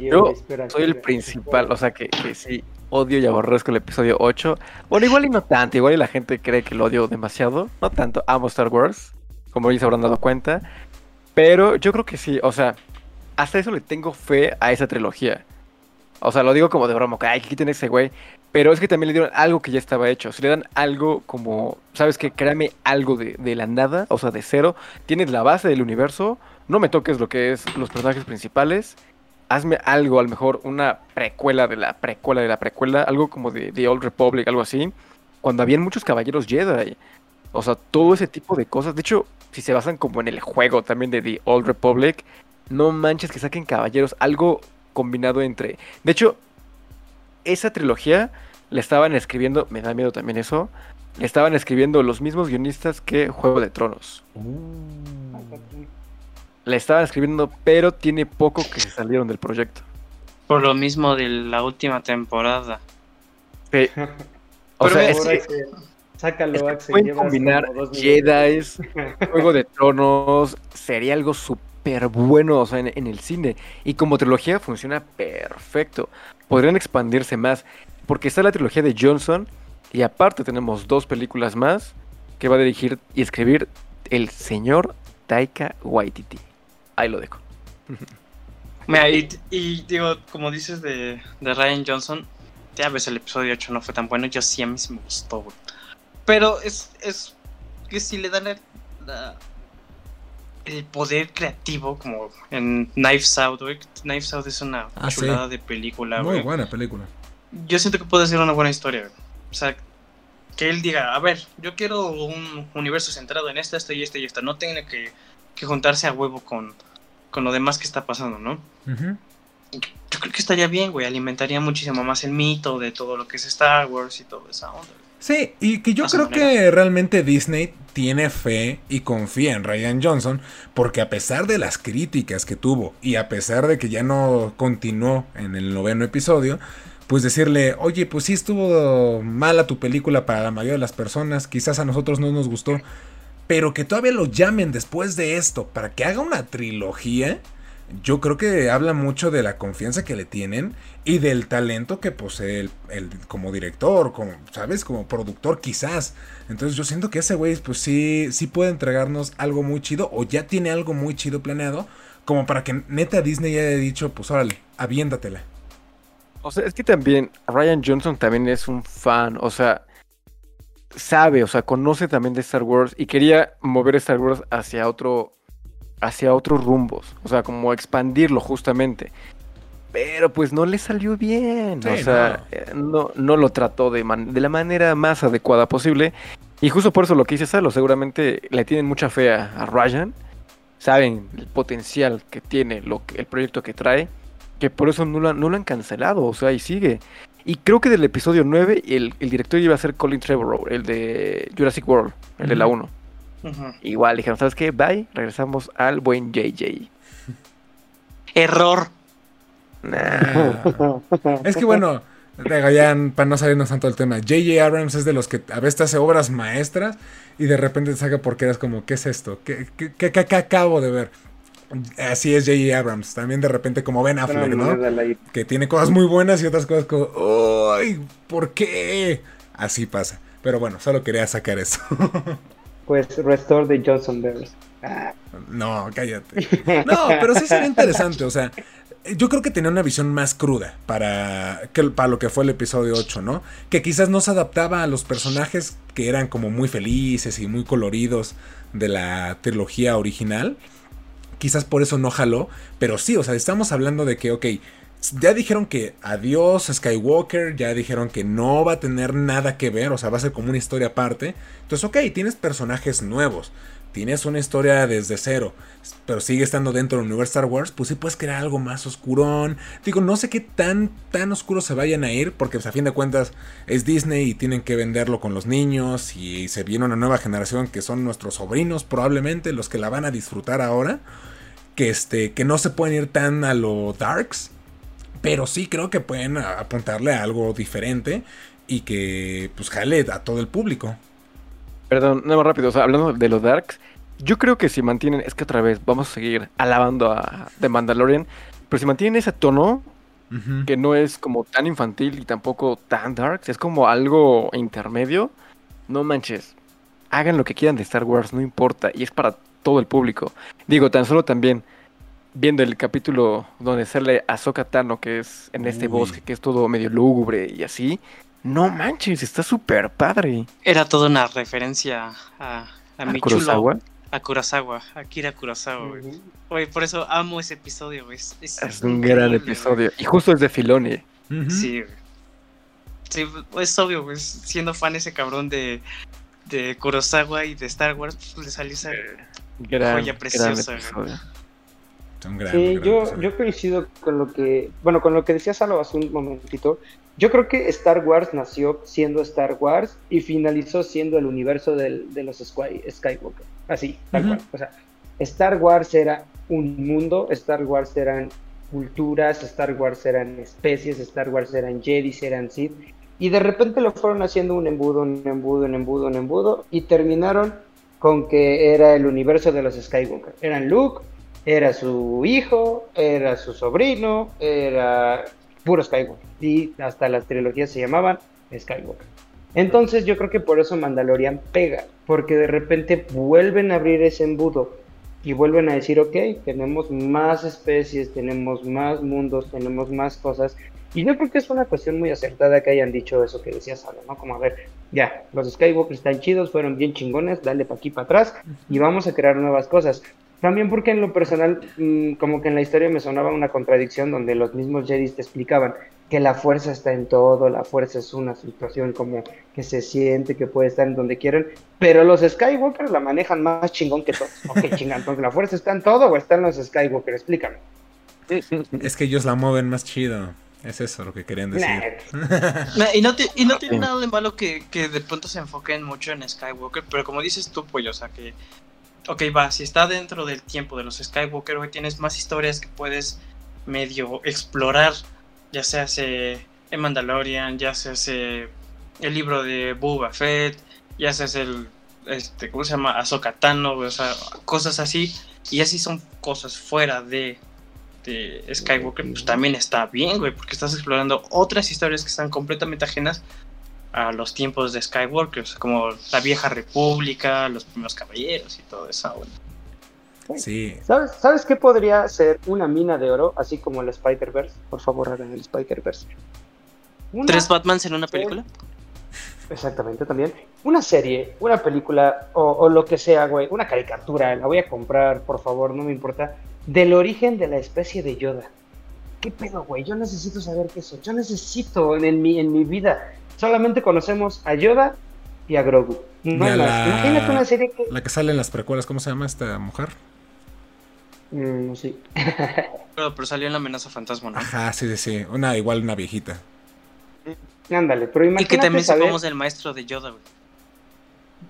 Yo soy el principal, o sea que, sí, odio y aborrezco el episodio 8. Bueno, igual y no tanto, igual y la gente cree que lo odio demasiado. No tanto, amo Star Wars, como ya se habrán dado cuenta. Pero yo creo que sí, o sea, hasta eso le tengo fe a esa trilogía. O sea, lo digo como de broma, que ay, quiten ese güey. Pero es que también le dieron algo que ya estaba hecho. Si le dan algo como, ¿sabes qué? Créame algo de, de, la nada, o sea, de cero. Tienes la base del universo. No me toques lo que es los personajes principales. Hazme algo, a lo mejor una precuela de la precuela de la precuela. Algo como de The Old Republic, algo así. Cuando habían muchos caballeros Jedi. O sea, todo ese tipo de cosas. De hecho, si se basan como en el juego también de The Old Republic, no manches que saquen caballeros, algo combinado entre... De hecho, esa trilogía le estaban escribiendo, me da miedo también eso, le estaban escribiendo los mismos guionistas que Juego de Tronos. Le estaban escribiendo, pero tiene poco que se salieron del proyecto.
Por lo mismo de la última temporada.
Sí. [LAUGHS] O sea, es que, Sácalo, Pueden combinar Jedi, [LAUGHS] Juego de Tronos, sería algo súper bueno o sea, en, el cine. Y como trilogía funciona perfecto. Podrían expandirse más. Porque está la trilogía de Johnson. Y aparte tenemos dos películas más que va a dirigir y escribir el señor Taika Waititi. Ahí lo dejo. [LAUGHS]
Mira, y, digo, como dices de, de, Ryan Johnson, ya ves el episodio 8 no fue tan bueno, yo sí a mí sí me gustó, Pero es, es que si le dan el, poder creativo, como en Knives Out, güey. Knives Out es una ah, chulada de película,
Muy buena película.
Yo siento que puede ser una buena historia, O sea, que él diga, a ver, yo quiero un universo centrado en esta, esto y esta y esta. No tiene que, que juntarse a huevo con, con lo demás que está pasando, ¿no? Yo creo que estaría bien, güey. Alimentaría muchísimo más el mito de todo lo que es Star Wars y toda esa onda.
Sí, y que yo creo que realmente Disney tiene fe y confía en Ryan Johnson, porque a pesar de las críticas que tuvo y a pesar de que ya no continuó en el noveno episodio, pues decirle, oye, pues sí estuvo mala tu película para la mayoría de las personas, quizás a nosotros no nos gustó, pero que todavía lo llamen después de esto para que haga una trilogía, yo creo que habla mucho de la confianza que le tienen y del talento que posee el, como director, como, ¿sabes? Como productor quizás. Entonces yo siento que ese güey pues sí, sí puede entregarnos algo muy chido o ya tiene algo muy chido planeado como para que neta Disney haya dicho pues órale, aviéndatela.
O sea, es que también Ryan Johnson también es un fan, o sea, sabe, o sea, conoce también de Star Wars y quería mover Star Wars hacia otro, hacia otros rumbos, o sea, como expandirlo justamente. Pero pues no le salió bien, o sea, eh, no. no, lo trató de, de la manera más adecuada posible. Y justo por eso lo que dice Salo, seguramente le tienen mucha fe a, Ryan, saben el potencial que tiene, lo el proyecto que trae que por eso no lo, no lo han cancelado, o sea, y sigue. Y creo que del episodio 9 el, el director iba a ser Colin Trevorrow, el de Jurassic World, el de la 1. Igual dijeron, ¿sabes qué? Bye, regresamos al buen JJ. [LAUGHS]
Error. [LAUGHS]
es que bueno, ya para no salirnos tanto del tema, JJ Abrams es de los que a veces hace obras maestras y de repente te saca porque eres como, ¿qué es esto? ¿Qué, qué, qué acabo de ver? Así es J.J. Abrams. También de repente como Ben Affleck, ¿no? Que tiene cosas muy buenas y otras cosas como, ¡ay! ¿Por qué? Así pasa. Pero bueno, solo quería sacar eso. [LAUGHS]
pues Restore de Johnson Bears.
No, cállate. [LAUGHS] No, pero sí sería interesante. O sea, yo creo que tenía una visión más cruda para, que, para lo que fue el episodio 8, ¿no? Que quizás no se adaptaba a los personajes que eran como muy felices y muy coloridos de la trilogía original quizás por eso no jaló, pero sí, o sea, estamos hablando de que, ok, ya dijeron que adiós Skywalker, ya dijeron que no va a tener nada que ver, o sea, va a ser como una historia aparte. Entonces, ok, tienes personajes nuevos, tienes una historia desde cero, pero sigue estando dentro del universo Star Wars, pues sí puedes crear algo más oscurón. Digo, no sé qué tan, tan oscuro se vayan a ir, porque pues, a fin de cuentas es Disney y tienen que venderlo con los niños y se viene una nueva generación que son nuestros sobrinos probablemente, los que la van a disfrutar ahora que, este, que no se pueden ir tan a lo darks, pero sí creo que pueden apuntarle a algo diferente y que pues jale a todo el público.
Perdón, no más rápido, o sea, hablando de los darks, yo creo que si mantienen, es que otra vez vamos a seguir alabando a The Mandalorian, pero si mantienen ese tono, que no es como tan infantil y tampoco tan darks, es como algo intermedio, no manches, hagan lo que quieran de Star Wars, no importa, y es para todo el público. Digo, tan solo también viendo el capítulo donde sale a Tano, que es en este bosque, que es todo medio lúgubre y así. No manches, está súper padre.
Era toda una referencia a, a, ¿A Kurosawa. A Kurosawa, a Kira Kurosawa, güey. por eso amo ese episodio, güey.
Es, un gran episodio. Y justo es de Filoni.
Sí, Sí, es obvio, güey. Siendo fan ese cabrón de, de Kurosawa y de Star Wars, pues le salió esa Joya preciosa.
Sí, yo, yo coincido con lo que, bueno, con lo que decía Salo hace un momentito. Yo creo que Star Wars nació siendo Star Wars y finalizó siendo el universo del, de los Skywalker. Así, tal cual. O sea, Star Wars era un mundo, Star Wars eran culturas, Star Wars eran especies, Star Wars eran Jedi, eran Sith. Y de repente lo fueron haciendo un embudo, un embudo, un embudo, un embudo. Y terminaron con que era el universo de los Skywalker. Eran Luke, era su hijo, era su sobrino, era puro Skywalker. Y hasta las trilogías se llamaban Skywalker. Entonces yo creo que por eso Mandalorian pega, porque de repente vuelven a abrir ese embudo y vuelven a decir, ok, tenemos más especies, tenemos más mundos, tenemos más cosas. Y yo creo que es una cuestión muy acertada que hayan dicho eso que decía Salo, ¿no? Como, a ver, ya, los Skywalkers están chidos, fueron bien chingones, dale pa' aquí para atrás y vamos a crear nuevas cosas. También porque en lo personal, mm, como que en la historia me sonaba una contradicción donde los mismos Jedi te explicaban que la fuerza está en todo, la fuerza es una situación como que se siente, que puede estar en donde quieran, pero los Skywalkers la manejan más chingón que todos. Ok, [LAUGHS] chingón, entonces la fuerza está en todo o están los Skywalkers, explícame.
Es que ellos la mueven más chido. Es eso lo que querían decir. [LAUGHS]
y no, y no tiene nada de malo que, que, de pronto se enfoquen mucho en Skywalker, pero como dices tú, pues, o sea, que. Ok, va, si está dentro del tiempo de los Skywalker, hoy tienes más historias que puedes medio explorar, ya se hace en Mandalorian, ya se hace el libro de Boba Fett, ya se hace el. Este, ¿Cómo se llama? Ahsoka o sea, cosas así. Y así son cosas fuera de de Skywalker, pues también está bien, güey, porque estás explorando otras historias que están completamente ajenas a los tiempos de Skywalker, como la vieja república, los primeros caballeros y todo eso,
güey. Sí. ¿Sabes, ¿Sabes qué podría ser una mina de oro, así como el Spider-Verse? Por favor, hagan el Spider-Verse.
¿Tres Batmans en una película?
Exactamente, también. Una serie, una película o, o, lo que sea, güey, una caricatura, la voy a comprar, por favor, no me importa del origen de la especie de Yoda. ¿Qué pedo, güey? Yo necesito saber qué es Yo necesito en, mi, en mi vida. Solamente conocemos a Yoda y a Grogu. No
la, Imagínate una serie que. La que sale en las precuelas, ¿cómo se llama esta mujer?
Mm, sí. [LAUGHS]
pero, pero, salió en la amenaza fantasma, ¿no?
Ajá, sí, sí, sí. Una, igual una viejita.
Ándale, pero imagínate.
Y que también sabemos el maestro de Yoda, güey.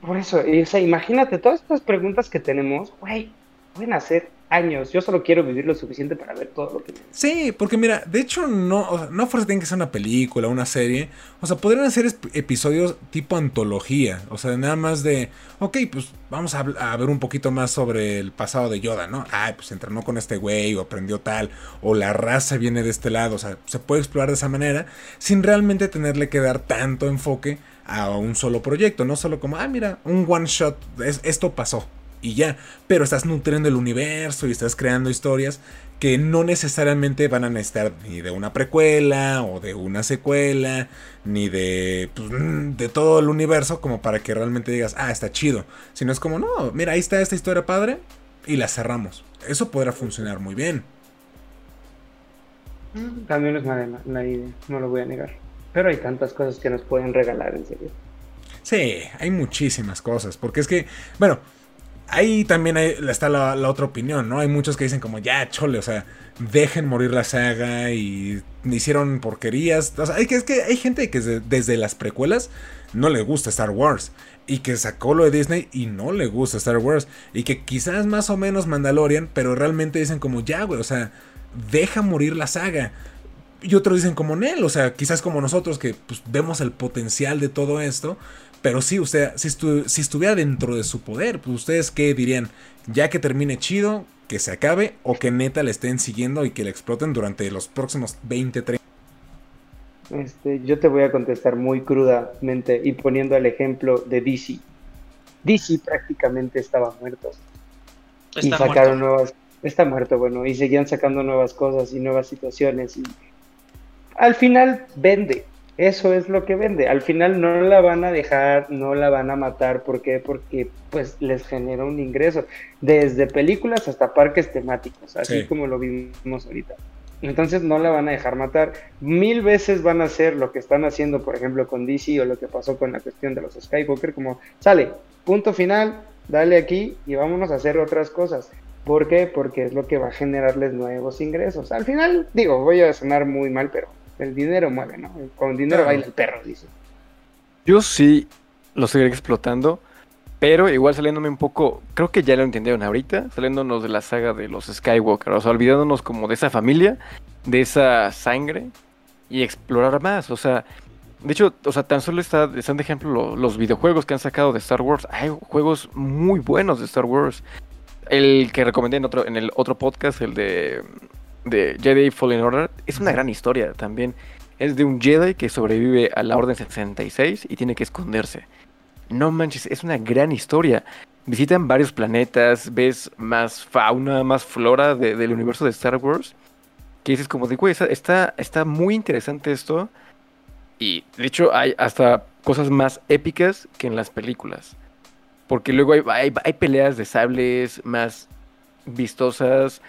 Por eso, o sea, imagínate todas estas preguntas que tenemos, güey, pueden hacer años. Yo solo quiero vivir lo suficiente para ver todo lo que...
Sí, porque mira, de hecho no, o sea, no fuerza tiene que ser una película, una serie. O sea, podrían ser episodios tipo antología. O sea, nada más de, ok, pues vamos a, ver un poquito más sobre el pasado de Yoda, ¿no? Ay, pues entrenó con este güey o aprendió tal. O la raza viene de este lado. O sea, se puede explorar de esa manera sin realmente tenerle que dar tanto enfoque a un solo proyecto. No solo como, ah, mira, un one shot, esto pasó y ya. Pero estás nutriendo el universo y estás creando historias que no necesariamente van a necesitar ni de una precuela o de una secuela, ni de, pues, mm, de todo el universo como para que realmente digas, ah, está chido. Sino es como, no, mira, ahí está esta historia padre y la cerramos. Eso podrá funcionar muy bien.
Mm, también es mala, idea, no lo voy a negar. Pero hay tantas cosas que nos pueden regalar, en serio.
Sí, hay muchísimas cosas. Porque es que, bueno, ahí también está la, otra opinión, ¿no? Hay muchos que dicen como, ya, chole, o sea, dejen morir la saga y hicieron porquerías. O sea, hay, es que hay gente que desde, las precuelas no le gusta Star Wars. Y que sacó lo de Disney y no le gusta Star Wars. Y que quizás más o menos Mandalorian, pero realmente dicen como, ya, güey, o sea, deja morir la saga. Y otros dicen como Nel, o sea, quizás como nosotros que pues, vemos el potencial de todo esto, pero sí, usted, si, si estuviera dentro de su poder, pues ustedes qué dirían, ya que termine chido, que se acabe o que neta le estén siguiendo y que le exploten durante los próximos 20, 30.
Este, yo te voy a contestar muy crudamente y poniendo el ejemplo de DC. DC prácticamente estaba muerto. y sacaron nuevas. Está muerto, bueno, y seguían sacando nuevas cosas y nuevas situaciones. Y al final vende. Eso es lo que vende. Al final no la van a dejar, no la van a matar. ¿Por qué? Porque pues les genera un ingreso. Desde películas hasta parques temáticos, así como lo vimos ahorita. Entonces no la van a dejar matar. Mil veces van a hacer lo que están haciendo, por ejemplo, con DC o lo que pasó con la cuestión de los Skywalker, como sale, punto final, dale aquí y vámonos a hacer otras cosas. ¿Por qué? Porque es lo que va a generarles nuevos ingresos. Al final, digo, voy a sonar muy mal, pero el dinero mueve, ¿no? Con dinero baila el perro, dice.
Yo sí lo seguiré explotando, pero igual saliéndome un poco, creo que ya lo entendieron ahorita, saliéndonos de la saga de los Skywalker, o sea, olvidándonos como de esa familia, de esa sangre y explorar más, o sea, de hecho, o sea, tan solo está, están de ejemplo los videojuegos que han sacado de Star Wars. Hay juegos muy buenos de Star Wars. El que recomendé en, otro, en el otro podcast, el de de Jedi Fallen Order es una gran historia también. Es de un Jedi que sobrevive a la Orden 66 y tiene que esconderse. No manches, es una gran historia. visitan varios planetas, ves más fauna, más flora del universo de Star Wars. Que dices como de, güey, está, está muy interesante esto. Y de hecho hay hasta cosas más épicas que en las películas. Porque luego hay, hay, peleas de sables más vistosas,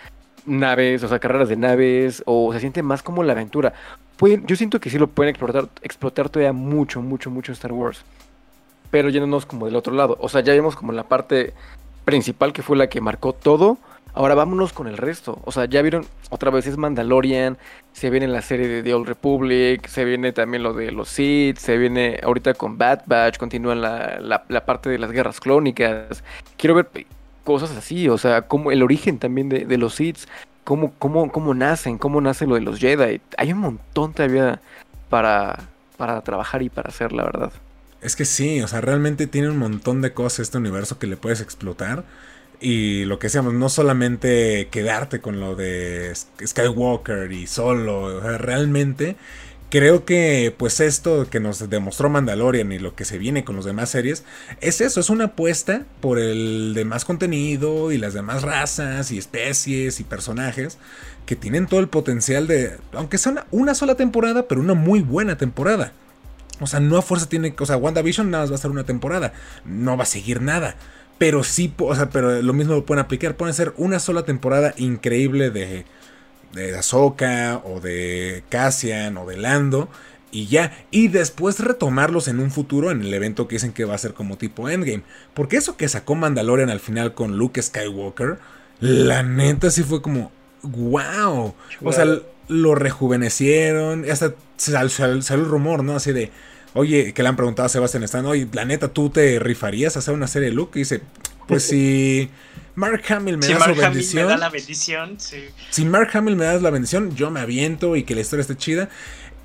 naves, o sea, carreras de naves, o se siente más como la aventura. yo siento que sí lo pueden explotar, explotar todavía mucho, mucho, mucho Star Wars. Pero yéndonos como del otro lado. O sea, ya vimos como la parte principal que fue la que marcó todo. Ahora vámonos con el resto. O sea, ya vieron, otra vez es Mandalorian, se viene la serie de The Old Republic, se viene también lo de los Sith, se viene ahorita con Bad Batch, continúa la, la, parte de las guerras clónicas. Quiero ver cosas así, o sea, como el origen también de, los Sith, cómo, cómo, cómo nacen, cómo nace lo de los Jedi. Hay un montón todavía para, para trabajar y para hacer, la verdad.
Es que sí, o sea, realmente tiene un montón de cosas este universo que le puedes explotar. Y lo que decíamos, no solamente quedarte con lo de Skywalker y solo, realmente creo que pues esto que nos demostró Mandalorian y lo que se viene con los demás series es eso, es una apuesta por el demás contenido y las demás razas y especies y personajes que tienen todo el potencial de, aunque sea una, sola temporada, pero una muy buena temporada. O sea, no a fuerza tiene, o sea, WandaVision nada más va a ser una temporada, no va a seguir nada. Pero sí, o sea, pero lo mismo lo pueden aplicar. Pueden ser una sola temporada increíble de, de Ahsoka o de Cassian o de Lando y ya. Y después retomarlos en un futuro en el evento que dicen que va a ser como tipo Endgame. Porque eso que sacó Mandalorian al final con Luke Skywalker, la neta sí fue como, wow. O sea, lo rejuvenecieron. Hasta salió el rumor, ¿no? Así de Oye, que le han preguntado a Sebastián Stan, oye, la neta, ¿tú te rifarías a hacer una serie de Luke? Y dice, pues [LAUGHS] si Mark Hamill me da su bendición.
me da la bendición, sí.
Si Mark Hamill me da la bendición, yo me aviento y que la historia esté chida.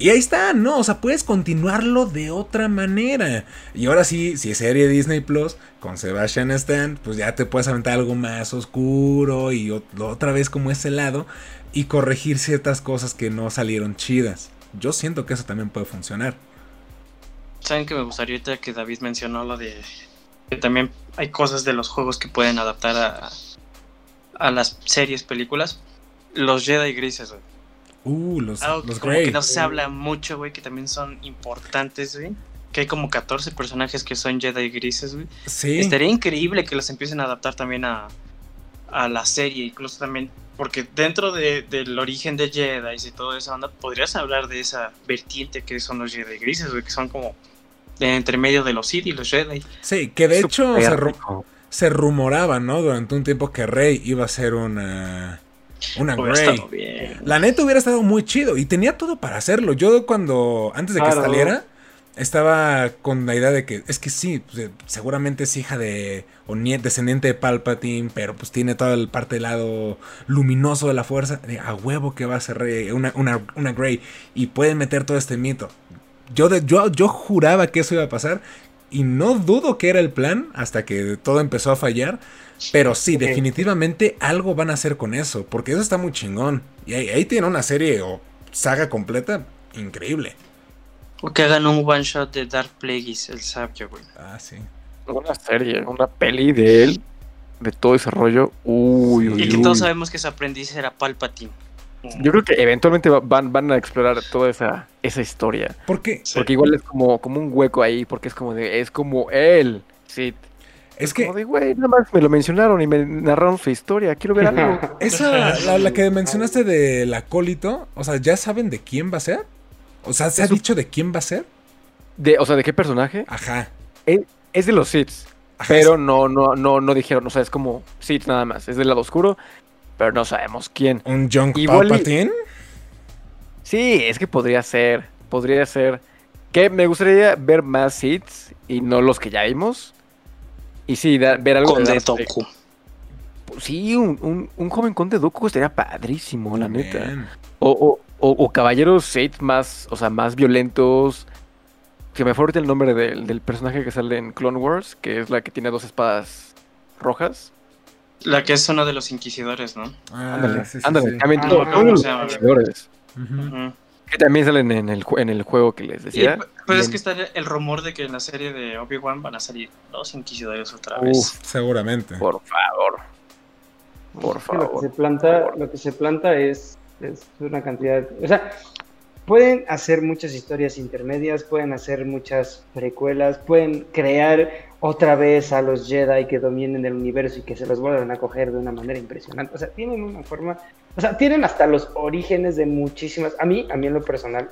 Y ahí está, ¿no? O sea, puedes continuarlo de otra manera. Y ahora sí, si es serie Disney Plus con Sebastian Stan, pues ya te puedes aventar algo más oscuro y otra vez como ese lado y corregir ciertas cosas que no salieron chidas. Yo siento que eso también puede funcionar.
Saben que me gustaría ahorita que David mencionó lo de que también hay cosas de los juegos que pueden adaptar a, a las series, películas. Los Jedi grises, güey.
Uh, los,
los como que no se habla mucho, güey, que también son importantes, güey. Que hay como 14 personajes que son Jedi grises, güey.
Sí.
Estaría increíble que los empiecen a adaptar también a, a la serie, incluso también porque dentro de, del origen de Jedi y toda esa onda, podrías hablar de esa vertiente que son los Jedi grises, güey, que son como entre medio de los Sith y los Jedi.
Sí, que de hecho se, rumoraba, ¿no? Durante un tiempo que Rey iba a ser una. Una Grey. La neta hubiera estado muy chido y tenía todo para hacerlo. Yo cuando, antes de que saliera, estaba con la idea de que es que sí, pues, eh, seguramente es hija de o niet, descendiente de Palpatine, pero pues tiene toda el parte del lado luminoso de la fuerza. De, a huevo que va a ser una, una, una Grey y pueden meter todo este mito. Yo, yo, yo juraba que eso iba a pasar y no dudo que era el plan hasta que todo empezó a fallar. Pero sí, definitivamente algo van a hacer con eso, porque eso está muy chingón. Y ahí, tiene una serie o saga completa increíble.
O que hagan un one shot de Dark Plagueis, el sabio, güey.
Ah, sí.
Una serie, una peli de él, de todo ese rollo. Uy, uy,
y que todos sabemos que su aprendiz era Palpatine.
Yo creo que eventualmente van, van a explorar toda esa, esa historia.
¿Por qué?
Porque igual es como, como un hueco ahí, porque es como de, es como él, sí.
Es que.
Como de, güey, nada más me lo mencionaron y me narraron su historia. Quiero ver algo. [LAUGHS]
Esa, la, que mencionaste del acólito, o sea, ¿ya saben de quién va a ser? O sea, ¿se ha dicho de quién va a ser?
De, o sea, ¿de qué personaje?
Ajá.
Es, de los Sith. Pero no, no, no, no dijeron, o sea, es como Sith nada más. Es del lado oscuro pero no sabemos quién.
¿Un Young Palpatine?
Sí, es que podría ser, podría ser. Que me gustaría ver más hits y no los que ya vimos. Y sí, ver algo
de Dooku.
Sí, un, joven conde Dooku estaría padrísimo, la neta. O, o, caballeros Sith más, o sea, más violentos. Que me favorita el nombre del, del personaje que sale en Clone Wars, que es la que tiene dos espadas rojas.
La que es uno de los inquisidores, ¿no?
Ah, ándale,
ándale. También ah, inquisidores. Que también salen en el, en el juego que les decía.
pero es que está el rumor de que en la serie de Obi-Wan van a salir los inquisidores otra vez.
seguramente.
Por favor. Por favor.
Lo que se planta, lo que se planta es, es una cantidad. O sea, pueden hacer muchas historias intermedias, pueden hacer muchas precuelas, pueden crear otra vez a los Jedi que dominen el universo y que se los vuelvan a coger de una manera impresionante. O sea, tienen una forma, o sea, tienen hasta los orígenes de muchísimas. A mí, a mí en lo personal,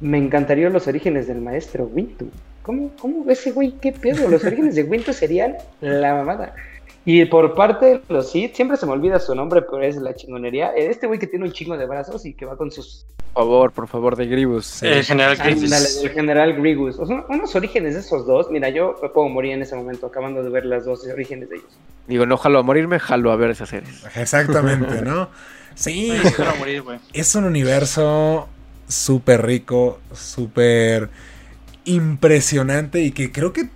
me encantaría los orígenes del maestro Wintu. ¿Cómo, cómo ese güey? ¿Qué pedo? Los orígenes de Wintu serían la mamada. Y por parte de los Sith, siempre se me olvida su nombre, pero es la chingonería. Este güey que tiene un chingo de brazos y que va con sus.
Por favor, por favor, de Gribus.
El general Grievous.
el general Grievous. O sea, unos orígenes de esos dos. Mira, yo me puedo morir en ese momento acabando de ver las dos orígenes de ellos.
Digo, no jalo a morirme, jalo a ver esas series.
Exactamente, ¿no? [LAUGHS] Sí. es un universo súper rico, súper impresionante y que creo que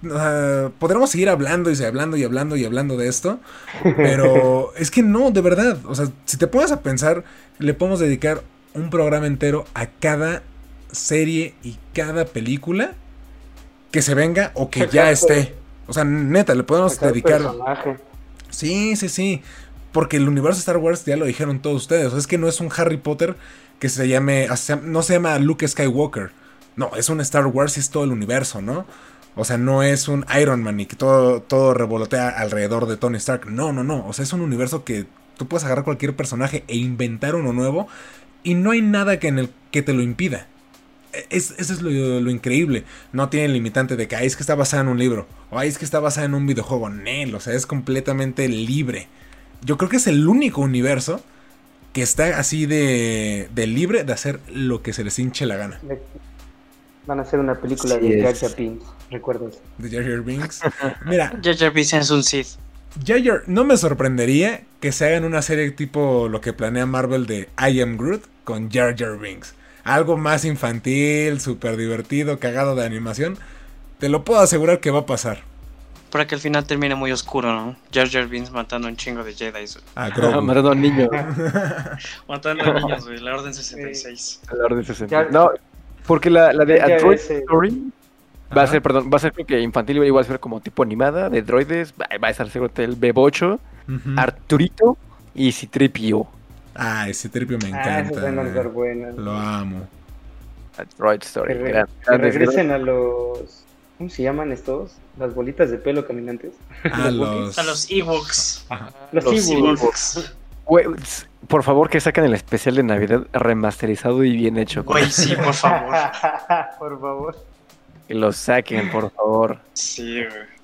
podremos seguir hablando y hablando y hablando y hablando de esto, pero [LAUGHS] es que no, de verdad, o sea, si te pones a pensar, le podemos dedicar un programa entero a cada serie y cada película que se venga o que ya esté. O sea, neta, le podemos dedicar... Sí, sí, sí. Porque el universo de Star Wars ya lo dijeron todos ustedes. O sea, es que no es un Harry Potter que se llame... No se llama Luke Skywalker no, es un Star Wars y es todo el universo, ¿no? O sea, no es un Iron Man y que todo, todo revolotea alrededor de Tony Stark. No, no, no. O sea, es un universo que tú puedes agarrar cualquier personaje e inventar uno nuevo y no hay nada que, en el, que te lo impida. E, es, eso es lo, increíble. No tiene limitante de que es que está basada en un libro o es que está basada en un videojuego. Nel, o sea, es completamente libre. Yo creo que es el único universo que está así de, de libre de hacer lo que se les hinche la gana.
Van a hacer una película de Jar Jar Binks, recuerden.
De Jar Jar Binks. Mira. [LAUGHS]
Jar Jar Binks es un Sith.
Jar Jar, no me sorprendería que se hagan una serie tipo lo que planea Marvel de I Am Groot con Jar Jar Binks. Algo más infantil, súper divertido, cagado de animación. Te lo puedo asegurar que va a pasar.
Para que al final termine muy oscuro, ¿no? Jar Jar Binks matando un chingo de Jedi.
Ah, [LAUGHS] creo. matando a niños. [LAUGHS]
matando a niños, güey. La Orden 66.
La Orden 66. No, porque la, la de Android Story va a ser, perdón, va a ser creo que infantil, igual a ser como tipo animada, de droides, va, a estar seguro el B8, Arturito y Citripio.
Ah, ese Citripio me ah, encanta.
Ah,
Lo amo.
Android Story.
Que, regresen a los... ¿Cómo se llaman estos? Las bolitas de pelo caminantes.
A [LAUGHS] los...
A los Ewoks.
Los, los Ewoks
por favor, que saquen el especial de Navidad remasterizado y bien hecho.
Güey, sí, por favor. [LAUGHS]
por favor.
Que lo saquen, por favor.
Sí, güey.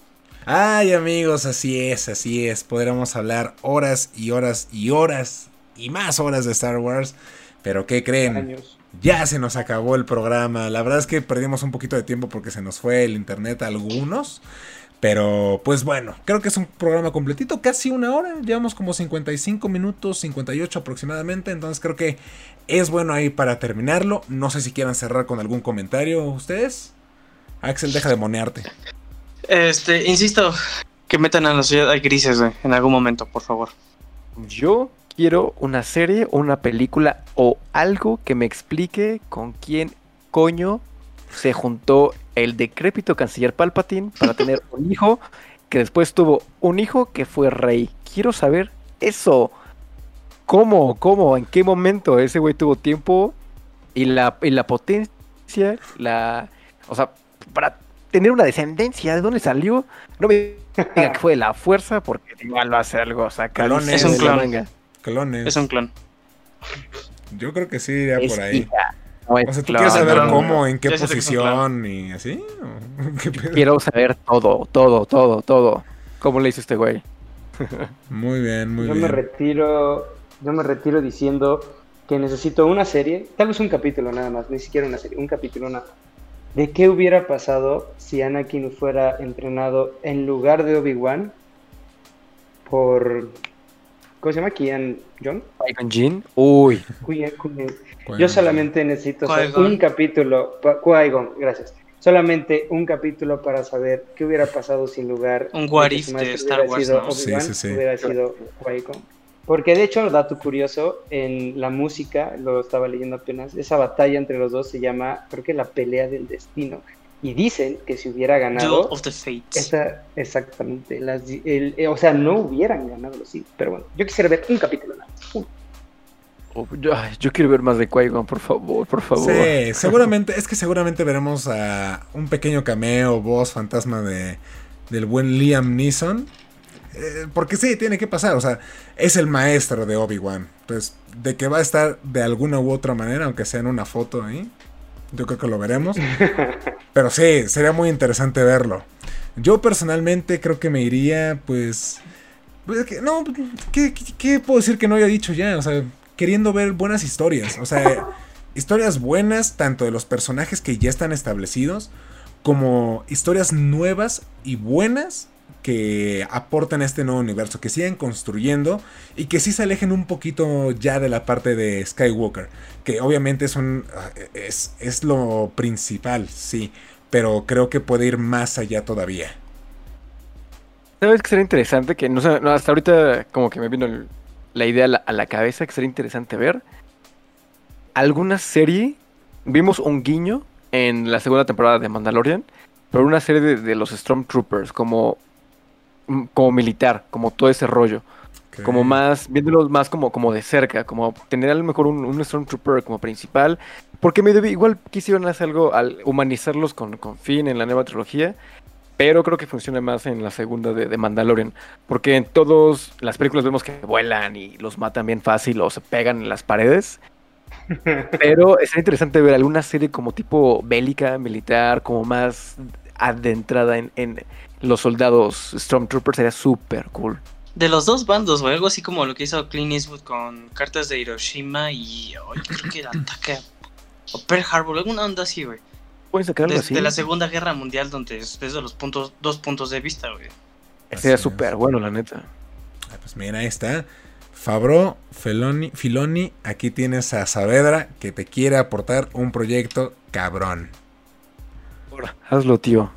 Ay, amigos, así es, así es. Podríamos hablar horas y horas y horas y más horas de Star Wars. Pero ¿qué creen? Ya se nos acabó el programa. La verdad es que perdimos un poquito de tiempo porque se nos fue el internet a algunos. Pero pues bueno, creo que es un programa completito, casi una hora, llevamos como 55 minutos, 58 aproximadamente, entonces creo que es bueno ahí para terminarlo. No sé si quieran cerrar con algún comentario ustedes. Axel, deja de monearte.
Este, insisto, que metan a la ciudad grises en algún momento, por favor.
Yo quiero una serie o una película o algo que me explique con quién coño se juntó el decrépito canciller Palpatine para tener [LAUGHS] un hijo que después tuvo un hijo que fue rey. Quiero saber eso. ¿Cómo? ¿Cómo? ¿En qué momento ese güey tuvo tiempo y la, la potencia? La, o sea, para tener una descendencia, ¿de dónde salió? No me diga que fue de la fuerza, porque igual va a ser algo sacar.
Es un clon.
Clones.
Es un clon.
Yo creo que sí iría por ahí o sea, ¿tú quieres saber cómo, en qué posición y así? [LAUGHS]
Quiero saber todo, todo, todo, todo. ¿Cómo le hizo este güey?
muy bien, muy
bien.
Yo
me retiro, yo me retiro diciendo que necesito una serie, tal vez un capítulo nada más, ni siquiera una serie, un capítulo nada de qué hubiera pasado si Anakin fuera entrenado en lugar de Obi-Wan por ¿Cómo se llama? ¿Kian John?
¿Qui-Gon Jin? Uy.
Yo solamente necesito un capítulo. Qui-Gon, gracias. Solamente un capítulo para saber qué hubiera pasado sin lugar.
Un what de Star Wars,
¿no? sí, sí, sí. Hubiera sido Qui-Gon. Porque de hecho, dato curioso, en la música, lo estaba leyendo apenas, esa batalla entre los dos se llama, creo que la pelea del destino. Y dicen que si hubiera ganado...
of the Fates.
Esa, exactamente. Las, el, eh, o sea, no hubieran ganado sí. Pero bueno, yo quisiera ver un capítulo más.
Oh, yo, quiero ver más de qui por favor, por favor.
Sí, [LAUGHS] seguramente, es que seguramente veremos a un pequeño cameo, voz fantasma de, del buen Liam Neeson eh, porque sí, tiene que pasar. O sea, es el maestro de Obi-Wan. Entonces, de que va a estar de alguna u otra manera, aunque sea en una foto ahí, yo creo que lo veremos. [LAUGHS] Pero sí, sería muy interesante verlo. Yo personalmente creo que me iría, pues. pues no, ¿qué, ¿qué, puedo decir que no haya dicho ya? O sea, queriendo ver buenas historias. O sea, [LAUGHS] historias buenas, tanto de los personajes que ya están establecidos, como historias nuevas y buenas que aporten a este nuevo universo, que sigan construyendo y que sí se alejen un poquito ya de la parte de Skywalker, que obviamente es, es, es lo principal, sí, pero creo que puede ir más allá todavía.
¿Sabes que sería interesante? Que no, sé, hasta ahorita como que me vino la idea a la, a la, cabeza que sería interesante ver. Alguna serie, vimos un guiño en la segunda temporada de Mandalorian, pero una serie de, de los Stormtroopers, como como militar, como todo ese rollo. Como más, viéndolos más como, como de cerca, como tener a lo mejor un, un Stormtrooper como principal. Porque me igual quisieron hacer algo al humanizarlos con, con Finn en la nueva trilogía. Pero creo que funciona más en la segunda de, de Mandalorian. Porque en todas las películas vemos que vuelan y los matan bien fácil o se pegan en las paredes. [LAUGHS] Pero es interesante ver alguna serie como tipo bélica, militar, como más adentrada en, los soldados Stormtroopers sería súper cool.
De los dos bandos, o algo así como lo que hizo Clint Eastwood con cartas de Hiroshima y creo que el [LAUGHS] ataque o Pearl Harbor, alguna onda así, güey.
Pueden sacarlo
así. De la Segunda Guerra Mundial, donde es desde los puntos, dos puntos de vista, güey.
Sería súper bueno, la neta.
Ah, pues mira, ahí está. Fabro, Feloni, Filoni, aquí tienes a Saavedra que te quiere aportar un proyecto cabrón.
Hazlo, tío.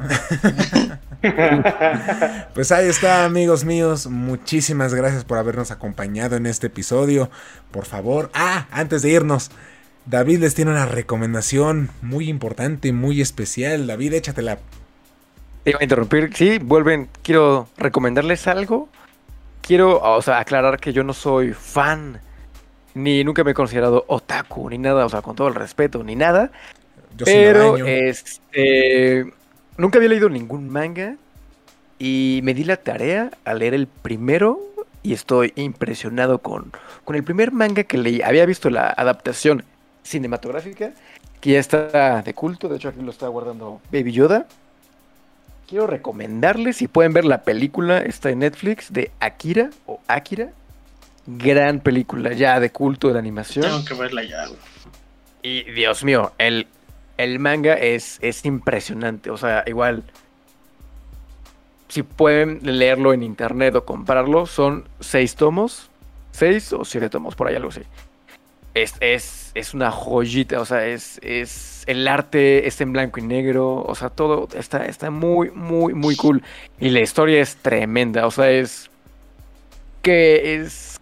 [LAUGHS]
pues ahí está, amigos míos. Muchísimas gracias por habernos acompañado en este episodio. Por favor, ah, antes de irnos, David les tiene una recomendación muy importante, muy especial. David, échatela.
Te iba a interrumpir. Sí, vuelven. Quiero recomendarles algo. Quiero, o sea, aclarar que yo no soy fan, ni nunca me he considerado otaku, ni nada, o sea, con todo el respeto, ni nada. Yo pero, este Nunca había leído ningún manga y me di la tarea a leer el primero y estoy impresionado con, con el primer manga que leí. Había visto la adaptación cinematográfica que ya está de culto, de hecho aquí lo está guardando Baby Yoda. Quiero recomendarles, si pueden ver la película, está en Netflix, de Akira o Akira. Gran película ya de culto de animación.
Tengo que verla ya.
Y Dios mío, el el manga es, es impresionante. O sea, igual, si pueden leerlo en internet o comprarlo, son seis tomos, seis o siete tomos, por ahí algo así. Es, es, es una joyita, o sea, es, es el arte es en blanco y negro, o sea, todo está, está muy, muy, muy cool. Y la historia es tremenda, o sea, es que es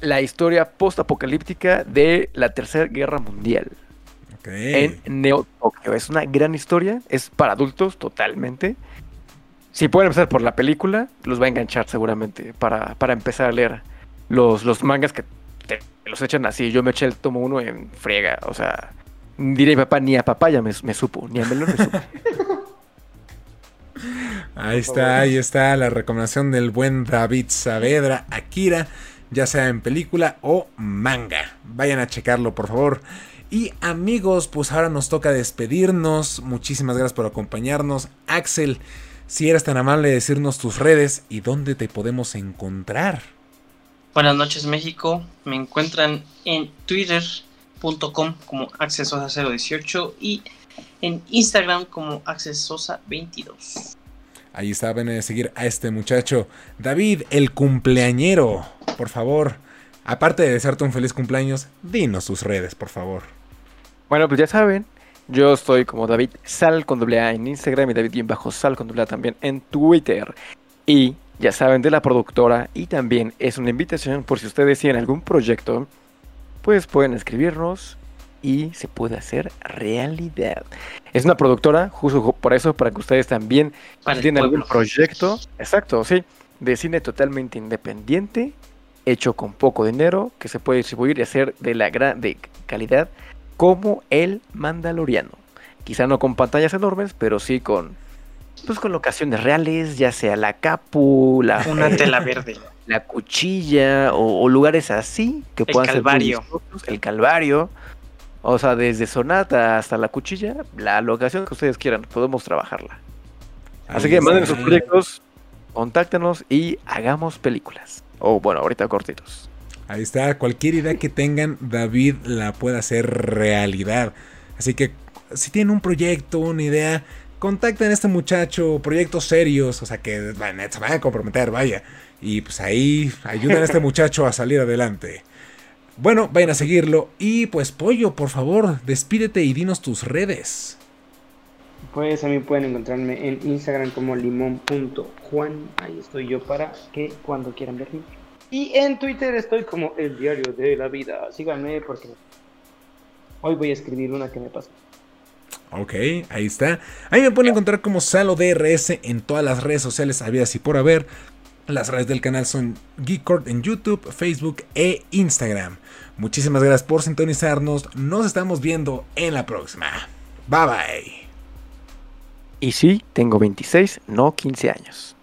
la historia post-apocalíptica de la Tercera Guerra Mundial en Neo Tokyo. Es una gran historia, es para adultos totalmente. Si pueden empezar por la película, los va a enganchar seguramente para, para empezar a leer los, los mangas que los echan así. Yo me eché el tomo uno en friega, o sea, diré papá, ni a papá ya me, supo, ni a Melón me supo. [LAUGHS]
Ahí está, ahí está la recomendación del buen David Saavedra, Akira, ya sea en película o manga. Vayan a checarlo, por favor. Y amigos, pues ahora nos toca despedirnos. Muchísimas gracias por acompañarnos. Axel, si eres tan amable de decirnos tus redes y dónde te podemos encontrar.
Buenas noches México, me encuentran en twitter.com como accesosa018 y en Instagram como accesosa22.
Ahí está, ven a seguir a este muchacho. David, el cumpleañero, por favor. Aparte de desearte un feliz cumpleaños, dinos tus redes, por favor.
Bueno, pues ya saben, yo estoy como David Sal con doble A en Instagram y David bajo Sal con doble A también en Twitter. Y ya saben, de la productora y también es una invitación por si ustedes tienen algún proyecto, pues pueden escribirnos y se puede hacer realidad. Es una productora, justo por eso, para que ustedes también tienen algún proyecto, exacto, sí, de cine totalmente independiente, hecho con poco dinero, que se puede distribuir y hacer de la gran de calidad como el Mandaloriano. Quizá no con pantallas enormes, pero sí con pues con locaciones reales, ya sea la capu, la [LAUGHS]
una tela verde,
la cuchilla o, lugares así que
el calvario.
el calvario. O sea, desde Sonata hasta la cuchilla, la locación que ustedes quieran, podemos trabajarla. Así que manden sus proyectos, contáctenos y hagamos películas. O bueno, ahorita cortitos.
Ahí está, cualquier idea que tengan, David la puede hacer realidad. Así que si tienen un proyecto, una idea, contacten a este muchacho, proyectos serios, o sea que se van a comprometer, vaya. Y pues ahí ayuden a este [LAUGHS] muchacho a salir adelante. Bueno, vayan a seguirlo. Y pues Pollo, por favor, despídete y dinos tus redes.
Pues a mí pueden encontrarme en Instagram como limón.juan. Ahí estoy yo para que cuando quieran verme. Y en Twitter estoy como el diario de la vida. Síganme porque hoy voy a escribir una que me pasó.
Ok, ahí está. Ahí me pueden encontrar como Salo DRS en todas las redes sociales habidas y por haber. Las redes del canal son Geekcord en YouTube, Facebook e Instagram. Muchísimas gracias por sintonizarnos. Nos estamos viendo en la próxima. Bye bye.
Y sí, tengo 26, no 15 años.